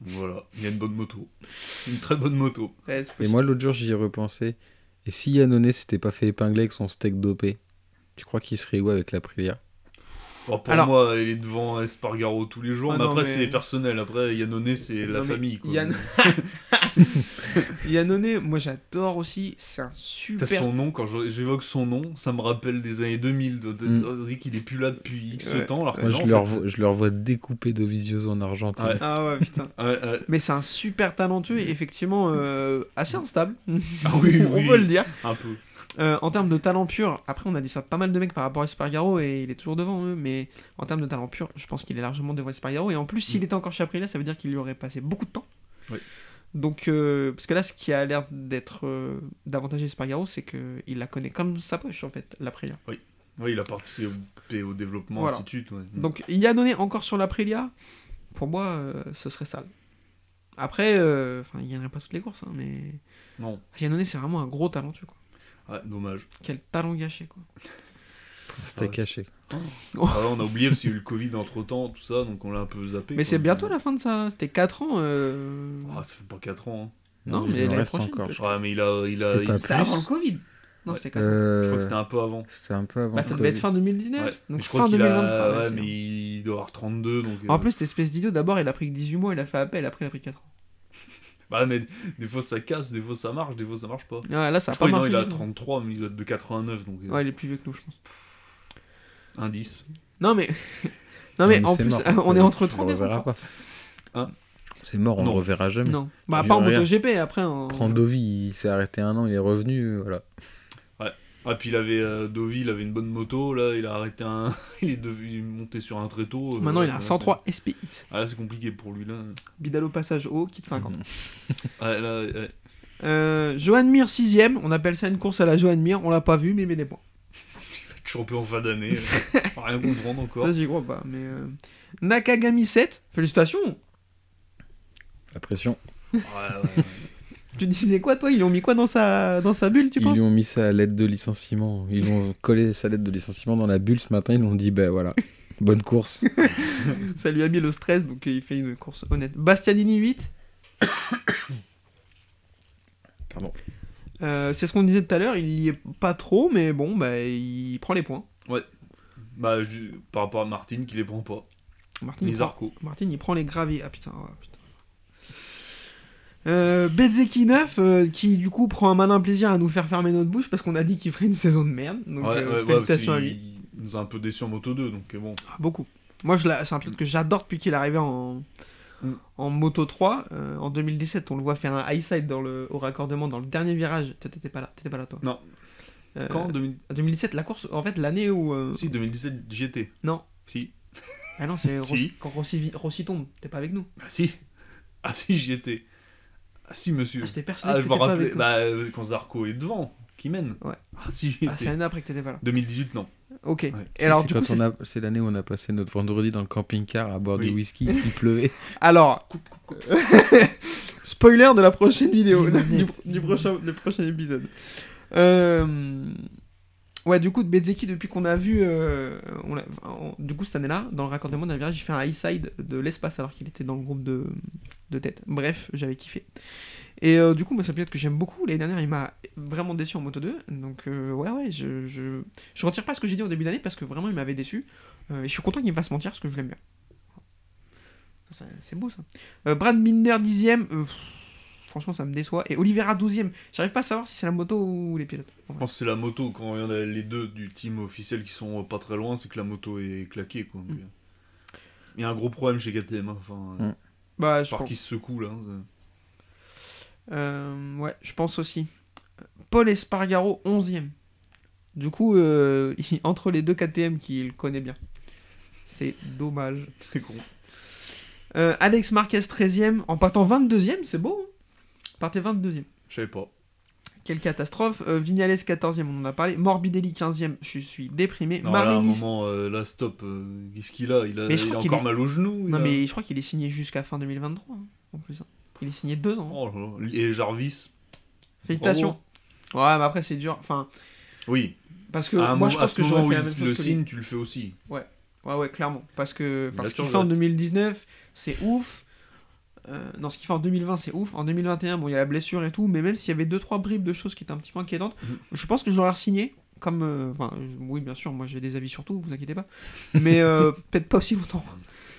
Voilà, il a une bonne moto. Une très bonne moto. Ouais, c'est Et moi, l'autre jour, j'y ai repensé. Et si Yannone s'était pas fait épingler avec son steak dopé, tu crois qu'il serait où avec l'Aprilia Enfin, pour Alors- moi, il est devant Espargaro tous les jours, Ah mais non, après mais- c'est personnel. Après, Yannone, c'est la famille. Quoi. Yann- [LAUGHS] Yannone, moi j'adore aussi, c'est un T'as super. son nom, quand je- j'évoque son nom, ça me rappelle des années 2000. de- de- Mm. On dit qu'il est plus là depuis X Ouais. temps, alors que non, je, le fait- revois, je le revois découpé Dovizioso en Argentine. Ouais. Ah ouais, putain. [LAUGHS] Ouais, ouais. Mais c'est un super talentueux et effectivement euh, assez instable. Ah oui, [LAUGHS] on oui. peut le dire. Un peu. Euh, en termes de talent pur, après on a dit ça de pas mal de mecs par rapport à Espargaro et il est toujours devant eux, mais en termes de talent pur, je pense qu'il est largement devant Espargaro et en plus s'il Mm. était encore chez Aprilia, ça veut dire qu'il y aurait passé beaucoup de temps. Oui. Donc, euh, parce que là, ce qui a l'air d'être euh, d'avantager Espargaro, c'est qu'il la connaît comme sa poche en fait, l'Aprilia. Oui, il a participé au développement, Voilà. ainsi de suite. ouais. Donc Yannone encore sur l'Aprilia, pour moi, euh, ce serait sale. Après, il gagnerait pas toutes les courses, hein, mais Non, Yannone c'est vraiment un gros talentueux. Quoi. Ouais, dommage. Quel talent gâché quoi. C'était Ouais. caché. Ah ouais, on a oublié parce qu'il y a eu le Covid entre temps, tout ça, donc on l'a un peu zappé. Mais c'est bientôt la fin de ça. C'était 4 ans. euh, Ah, ça fait pas 4 ans. hein. Non, il mais en l'année reste prochaine, encore. Ouais, mais il a. Il a il- C'était avant le Covid. Non, Ouais. c'était 4 ans. Je Euh, crois que c'était un peu avant. C'était un peu avant. Bah, ça devait être fin 2019. Ouais. Mais Donc je crois fin a- 2023. ouais, Ouais, mais il doit avoir 32, donc. euh, En plus, cette espèce d'idiot, d'abord, il a pris que 18 mois, il a fait appel, après, il a pris 4 ans. [LAUGHS] Bah, mais des fois ça casse, des fois ça marche, des fois ça marche pas. Ouais, là, ça a je pas crois non, il a du tout. 33, mais il doit être de 89, donc. euh, Ouais, il est plus vieux que nous, je pense. Indice. Non, mais. [LAUGHS] non, mais en plus, mort, [LAUGHS] on est entre on 30 et le reverra 33. pas. Hein? C'est mort, on Non. le reverra jamais. Non. Bah, Je pas en. MotoGP, après. En... Prends Dovi, il s'est arrêté un an, il est revenu, voilà. Ah, puis il avait. euh, Dovi, il avait une bonne moto, là, il a arrêté un. [LAUGHS] il est devenu il est monté sur un tréteau. euh, Maintenant, il a un ouais, 103 SPX. c'est- Ah, là, c'est compliqué pour lui, là. Bidal au passage haut, quitte 50. Mhm. Ouais, là, ouais. Euh, Johan Mir 6ème, on appelle ça une course à la Johan Mir, on l'a pas vu, mais il met des points. [LAUGHS] champion en fin d'année. euh, [LAUGHS] Rien comprendre encore. Ça, j'y crois pas. Mais euh, Nakagami 7, félicitations. La pression. Ouais, ouais. Tu disais quoi, toi? Ils ont mis quoi dans sa, dans sa bulle, tu Ils penses? lui ont mis sa lettre de licenciement. Ils lui ont collé sa lettre de licenciement dans la bulle ce matin. Ils lui ont dit, ben voilà, [LAUGHS] bonne course. [LAUGHS] Ça lui a mis le stress, donc euh, il fait une course honnête. Bastianini 8. [COUGHS] Pardon. Euh, c'est ce qu'on disait tout à l'heure, il y est pas trop, mais bon, bah, il prend les points. Bah, je- par rapport à Martine qui les prend pas. Martin, Ni il prend, Zarco. Martin, il prend les graviers. Ah putain, oh, putain. Euh, Bezzeki 9, euh, qui du coup prend un malin plaisir à nous faire fermer notre bouche parce qu'on a dit qu'il ferait une saison de merde. Donc ouais, euh, ouais, ouais, félicitations à lui. qu'il nous a un peu déçus en moto 2, donc euh, bon. Ah, beaucoup. Moi, c'est un pilote que j'adore depuis qu'il est arrivé en, Mm. en Moto 3. Euh, en 2017, on le voit faire un high side dans le, au raccordement dans le dernier virage. T'étais pas là, t'étais pas là toi. Non. Quand 2000... en 2017, la course, en fait, l'année où. Si, 2017, GT. Non. Si. Ah non, c'est [LAUGHS] Si. Rossi- quand Rossi, tombe. T'es pas avec nous. Ah si. Ah si, j'y étais. Ah si, monsieur. Ah, j'étais persuadé Ah, que je me t'étais pas rappelais. Bah, euh, quand Zarco est devant, qui mène. Ouais. Ah si, j'y Ah, c'est l'année après que t'étais pas là. 2018, non. Ok. Ouais. Et alors, c'est du coup, c'est- on a- c'est l'année où on a passé notre vendredi dans le camping-car à boire Oui. du whisky, il pleuvait. [LAUGHS] Alors, spoiler de la prochaine vidéo, [LAUGHS] du, du prochain, du prochain épisode. Euh, Ouais, du coup, de Bezeki, depuis qu'on a vu, euh, on du coup, cette année-là, dans le raccordement d'un virage, j'ai fait un high side de l'espace alors qu'il était dans le groupe de, de tête. Bref, j'avais kiffé. Et euh, du coup, moi, c'est un pilote que j'aime beaucoup. L'année dernière, il m'a vraiment déçu en Moto 2. Donc, euh, ouais, ouais, je, je, je retire pas ce que j'ai dit au début d'année parce que vraiment, il m'avait déçu. Euh, et je suis content qu'il me fasse mentir parce que je l'aime bien. C'est beau ça. Brad Milner 10ème, euh, pff, franchement ça me déçoit. Et Oliveira 12ème, j'arrive pas à savoir si c'est la moto ou les pilotes. En Je pense que c'est la moto. Quand il y en a les deux du team officiel qui sont pas très loin, c'est que la moto est claquée. Quoi. Mm. Il y a un gros problème chez KTM. hein. Enfin, euh, Mm. Bah, je par pense. qui se secoue là. hein. Euh, ouais, je pense aussi. Paul Espargaro 11ème. Du coup, euh, [LAUGHS] entre les deux KTM qu'il connaît bien. C'est dommage. C'est con. Euh, Alex Marquez 13ème, en partant 22ème, c'est beau. Hein Partez 22ème. Je savais pas. Quelle catastrophe. Euh, Vignales 14ème, on en a parlé. Morbidelli 15ème, je suis déprimé. Non, là, à un moment, euh, là, stop. euh, Qu'est-ce qu'il a? Il a, Mais je il crois a qu'il encore est- mal au genou. il Non, a- mais je crois qu'il est signé jusqu'à fin 2023. hein, en plus. hein. Il est signé deux ans. hein. Oh là là. Et Jarvis? Félicitations. Ouais, mais après, c'est dur. Enfin, Oui. parce que à un moi, moment- je à pense ce que moment j'aurais où fait la il le chose que lui. signe, tu le fais aussi. Ouais, ouais, clairement. Parce que enfin, Là, ce tu qu'il fait en regrettes. 2019, c'est ouf. Euh, non, ce qu'il fait en 2020, c'est ouf. En 2021, bon, il y a la blessure et tout, mais même s'il y avait 2-3 bribes de choses qui étaient un petit peu inquiétantes, Mhm. je pense que je l'aurais signé. Comme. euh, Enfin, oui, bien sûr, moi j'ai des avis sur tout, vous inquiétez pas. Mais euh, [LAUGHS] peut-être pas aussi longtemps.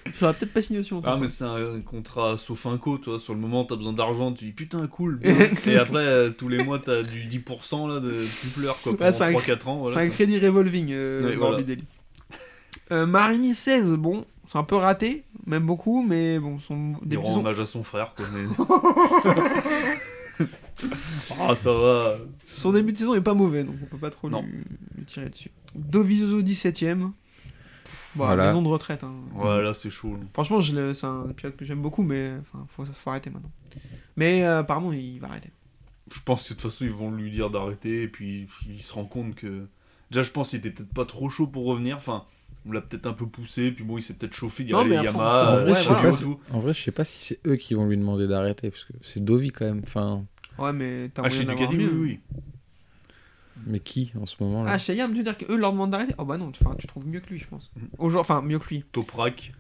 Je l'aurais peut-être pas signé aussi longtemps. Ah, mais c'est un contrat sauf inco, toi. Sur le moment, t'as besoin d'argent, tu dis putain, cool. [LAUGHS] Et après, euh, tous les mois, t'as du 10% là, de... tu pleures quoi. Ouais, Pendant c'est un- 3-4 ans. Voilà, c'est un crédit revolving, Ouais, voilà. Marini 16, bon, c'est un peu raté, même beaucoup, mais bon, son Il début de rend saison- hommage à son frère, quoi. Mais... [LAUGHS] ah, ça va. Son début de saison est pas mauvais, donc on peut pas trop Non. lui, lui tirer dessus. Dovizioso 17ème. Bon, Voilà. maison de retraite. hein. Ouais, là, c'est chaud. Franchement, je c'est un pilote que j'aime beaucoup, mais enfin, faut, faut arrêter maintenant. Mais euh, apparemment, il va arrêter. Je pense que de toute façon, ils vont lui dire d'arrêter. Et puis, il se rend compte que. Déjà, je pense qu'il était peut-être pas trop chaud pour revenir. Enfin, on l'a peut-être un peu poussé. Puis bon, il s'est peut-être chauffé. Il y mais les Yamaha, en vrai, je si-. En vrai, je sais pas si c'est eux qui vont lui demander d'arrêter, parce que c'est Dovi quand même. Enfin, Ouais, mais t'as Ah, moyen d'avoir Ducati, oui, mieux. oui. mais qui en ce moment là Ah, chez Yam, tu veux dire qu'eux leur demandent d'arrêter? Oh bah non, tu, tu trouves mieux que lui, je pense. Mhm. Aujourd'hui, enfin, mieux que lui. Toprak,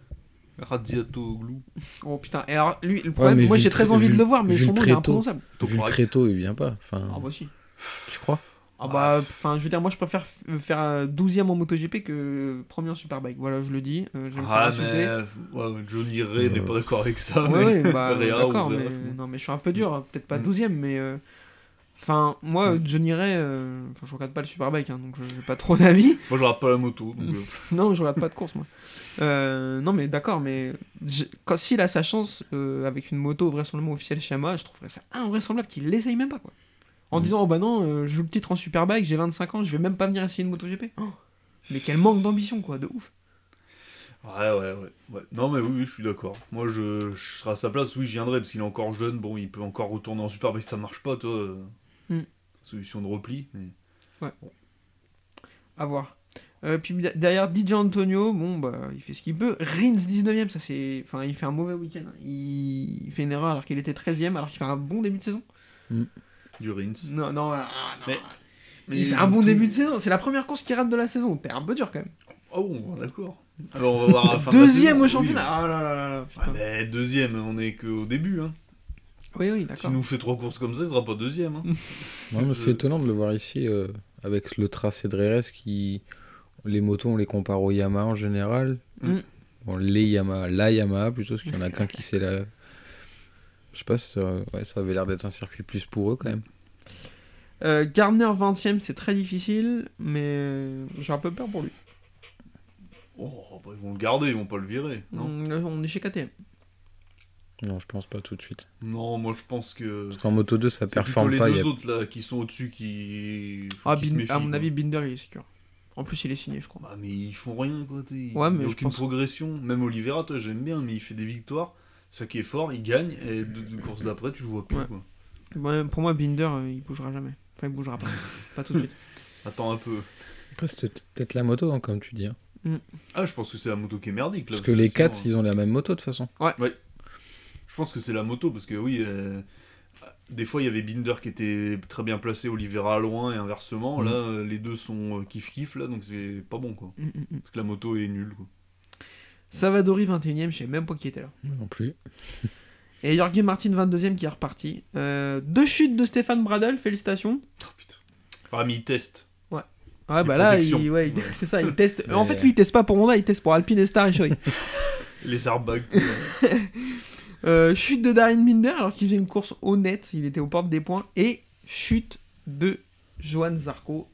Razziatoglu. Oh putain, et alors lui, le problème, moi j'ai très envie vu de le- voir, mais son nom est imprononçable. Vu le très tôt, il vient pas. Enfin, Ah bah si. tu crois? Ah bah, enfin, je veux dire, moi je préfère f- faire euh, 12ème en MotoGP que premier en Superbike. Voilà, je le dis. euh, je faire Ah, insulter. mais ouais, Johnny Ray n'est pas d'accord avec ça. Ouais, mais... ouais, [LAUGHS] bah, d'accord, mais Réa, non, mais je suis un peu dur, peut-être pas Mm. 12ème, mais euh, enfin, moi, Mm. Johnny Ray, euh, enfin, je regarde pas le Superbike, hein, donc je j'ai pas trop d'avis. [LAUGHS] Moi, je regarde pas la moto. Donc, euh, [LAUGHS] non, je regarde pas de course, moi. Euh, non, mais d'accord, mais quand s'il a sa chance euh, avec une moto vraisemblablement officielle chez Yamaha, je trouverais ça invraisemblable qu'il l'essaye même pas, quoi. En Mm. disant, oh bah non, euh, je joue le titre en Superbike, j'ai 25 ans, je vais même pas venir essayer une MotoGP. Oh, mais quel manque d'ambition, quoi, de ouf. Ouais, ouais, ouais, ouais. Non, mais oui, oui, je suis d'accord. Moi, je, je serais à sa place, oui, je viendrais, parce qu'il est encore jeune. Bon, il peut encore retourner en super, mais si ça marche pas, toi. euh, Mm. Solution de repli. Mais... À voir. Euh, puis de- derrière DJ Antonio, bon bah il fait ce qu'il peut. Rins 19ème, ça c'est. Enfin, il fait un mauvais week-end. hein. Il... il fait une erreur alors qu'il était 13ème, alors qu'il fait un bon début de saison. Du Rins. Non, non, ah, non. Mais- Il fait un bon début de saison. C'est la première course qu'il rate de la saison. T'es un peu dur quand même. Oh, bon, d'accord. Alors, on va voir à la fin de la Deuxième saison. au Oui. championnat. Ah là là là putain. mais deuxième, on est qu'au début. Hein. Oui, oui, S'il d'accord. nous fait trois courses comme ça, il sera pas deuxième. Hein. [LAUGHS] Non, mais c'est Euh, étonnant de le voir ici euh, avec le tracé de RS qui. Les motos, on les compare aux Yamaha en général. Mm. Bon, les Yamaha, la Yamaha plutôt, parce qu'il y en a qu'un qui sait la. Je sais pas si ça, ouais, ça avait l'air d'être un circuit plus pour eux quand même. Euh, Gardner 20ème, c'est très difficile, mais j'ai un peu peur pour lui. Oh, bah, ils vont le garder, ils vont pas le virer. Non, On, là, on est chez KTM. Non, je pense pas tout de suite. non moi je pense que. Parce qu'en moto 2, ça performe les pas. deux il y a- autres là qui sont au-dessus qui. Ah, qui se Bin- méfient, à mon quoi. avis, Binder il est sûr. En plus, il est signé, je crois. Bah, mais ils font rien quoi. t'sais. Ouais, Il y mais a aucune pense- progression. Même Oliveira, toi j'aime bien, mais il fait des victoires. Ça qui est fort, il gagne et de, de course d'après tu le vois plus Ouais. quoi. Ouais, pour moi, Binder, euh, il bougera jamais. Enfin, il bougera pas. [LAUGHS] pas tout de suite. Attends un peu. Après, c'était peut-être la moto, hein, comme tu dis. hein. Ah, je pense que c'est la moto qui est merdique. Là, Parce que les sinon, 4, euh, ils ont la même moto de toute façon. Je pense que c'est la moto, parce que oui, euh, des fois il y avait Binder qui était très bien placé, Oliveira loin et inversement. Mhm. Là, euh, les deux sont euh, kiff-kiff, là, donc c'est pas bon, quoi. Mm, mm, mm. Parce que la moto est nulle, quoi. Savadori 21ème, je sais même pas qui était là. Moi Non plus. [LAUGHS] Et Jorge Martin 22ème qui est reparti. Euh, deux chutes de Stéphane Bradel, félicitations. Oh putain. Ah, mais il teste. Ouais, Les bah là, il, ouais, il- Ouais. c'est ça, il teste. Ouais. En fait, lui, il teste pas pour Honda, il teste pour Alpine, Star et Shoei. [LAUGHS] Les airbags. [LAUGHS] Euh, chute de Darren Binder alors qu'il faisait une course honnête, il était aux portes des points. Et chute de Johan Zarco.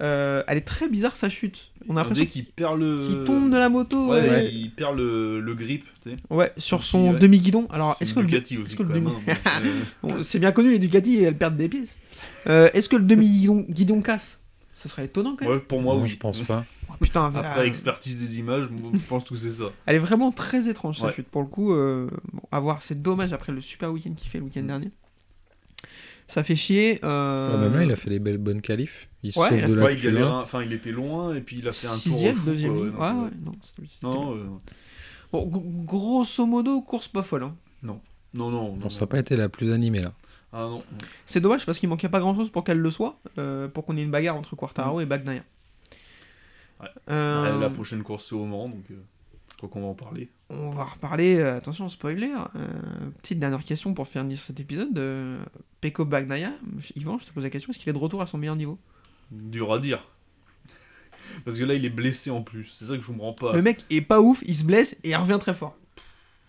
Euh, elle est très bizarre sa chute. On a On l'impression qu'il perd le. qu'il tombe de la moto. Ouais, Ouais, il perd le, le grip. Ouais, sur son ouais. demi-guidon. Alors, C'est est-ce que le. Ducati aussi, est-ce que le demi- euh, [LAUGHS] Bon, c'est bien connu, les Ducati, elles perdent des pièces. Euh, est-ce que le demi-guidon guidon casse? Ce serait étonnant quand même. Ouais, pour moi, non, oui. je pense pas. [LAUGHS] Oh, putain, Après, là, expertise des images, je pense que c'est ça. elle est vraiment très étrange sa Ouais. chute. Pour le coup, euh, bon, à voir, c'est dommage après le super week-end qu'il fait le week-end Mm. dernier. Ça fait chier. euh, Ouais, même là, il a fait les belles bonnes qualifs. Il Ouais, sauve il a de la il Q1. galérait, enfin, il était loin, et puis il a fait un tour. Sixième, fou, deuxième. Ouais, euh, ouais, non, euh, Bon, grosso modo, course pas folle. hein. non, non, non. Non, ça n'a pas été la plus animée là. Ah non. C'est dommage parce qu'il manquait pas grand chose pour qu'elle le soit, euh, pour qu'on ait une bagarre entre Quartaro et Bagnaia. Ouais. Euh, La prochaine course c'est au Mans, donc euh, je crois qu'on va en parler. on va reparler, euh, attention, spoiler. euh, petite dernière question pour finir cet épisode. Euh, Peko Bagnaia, Yvan, je te pose la question, est-ce qu'il est de retour à son meilleur niveau? Dur à dire. Parce que là il est blessé en plus, c'est ça que je comprends pas. Le mec est pas ouf, il se blesse et il revient très fort.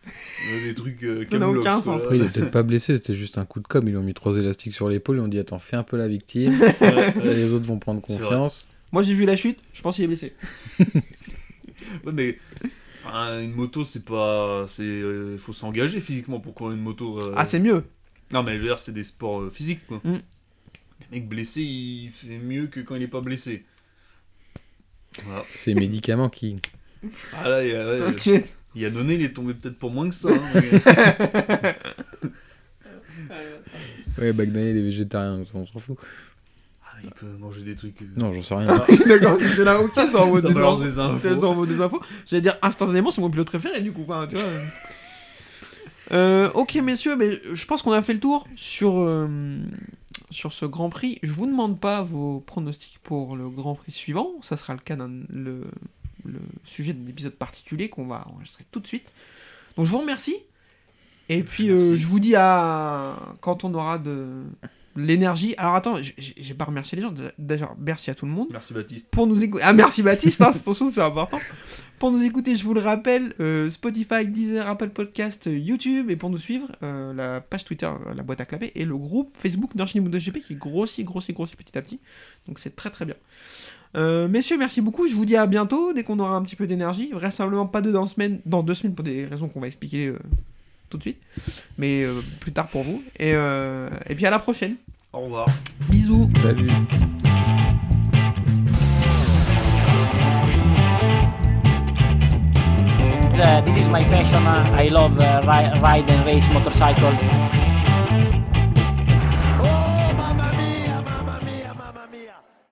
Il y a des trucs euh, Ça n'a camoulox, aucun sens. Après, il est peut-être pas blessé, c'était juste un coup de com. Ils lui ont mis trois élastiques sur l'épaule. Ils ont dit Attends, fais un peu la victime. [LAUGHS] Ouais, Là, les autres vont prendre confiance. Moi j'ai vu la chute, je pense qu'il est blessé. [LAUGHS] Ouais, mais enfin, une moto, c'est pas. c'est euh, faut s'engager physiquement pour courir une moto. euh. Ah, c'est mieux. Non, mais je veux dire, c'est des sports euh, physiques, quoi. Mm. Le mec blessé, il fait mieux que quand il est pas blessé. Voilà. Ces médicaments qui. Ah là, il y a, ouais, T'inquiète. il y a donné, il est tombé peut-être pour moins que ça. hein, mais- [LAUGHS] Ouais, Bagnaia, il est végétarien, on s'en fout. Ah, il peut manger des trucs. euh, Non, j'en sais rien. Ah, [LAUGHS] D'accord, c'est là, ok, ça envoie des des Ça infos. envoie des infos. J'allais dire instantanément, c'est mon pilote préféré du coup. enfin, tu vois. [LAUGHS] Euh, ok messieurs, mais je pense qu'on a fait le tour sur, euh, sur ce Grand Prix. Je vous demande pas vos pronostics pour le Grand Prix suivant. Ça sera le cas d'un le, le sujet d'un épisode particulier qu'on va enregistrer tout de suite. Donc je vous remercie. Et puis euh, je vous dis à quand on aura de l'énergie. Alors attends, j'ai- pas remercié les gens. Déjà, merci à tout le monde Merci Baptiste. pour nous écouter. Ah, merci Baptiste, hein, attention, c'est important. Pour nous écouter, je vous le rappelle, euh, Spotify, Deezer, Apple Podcast, euh, YouTube, et pour nous suivre, euh, la page Twitter, la boîte à clapper, et le groupe Facebook Nurshini GP qui grossit, grossit, grossit petit à petit. Donc c'est très très bien. Euh, messieurs, merci beaucoup. Je vous dis à bientôt dès qu'on aura un petit peu d'énergie. Vraisemblablement pas de dans, semaine, dans deux semaines pour des raisons qu'on va expliquer euh, tout de suite, mais euh, plus tard pour vous. Et, euh, et puis à la prochaine. Au revoir. Bisous. Salut. Uh, this is my passion. Uh, I love uh, ri- ride and race motorcycle.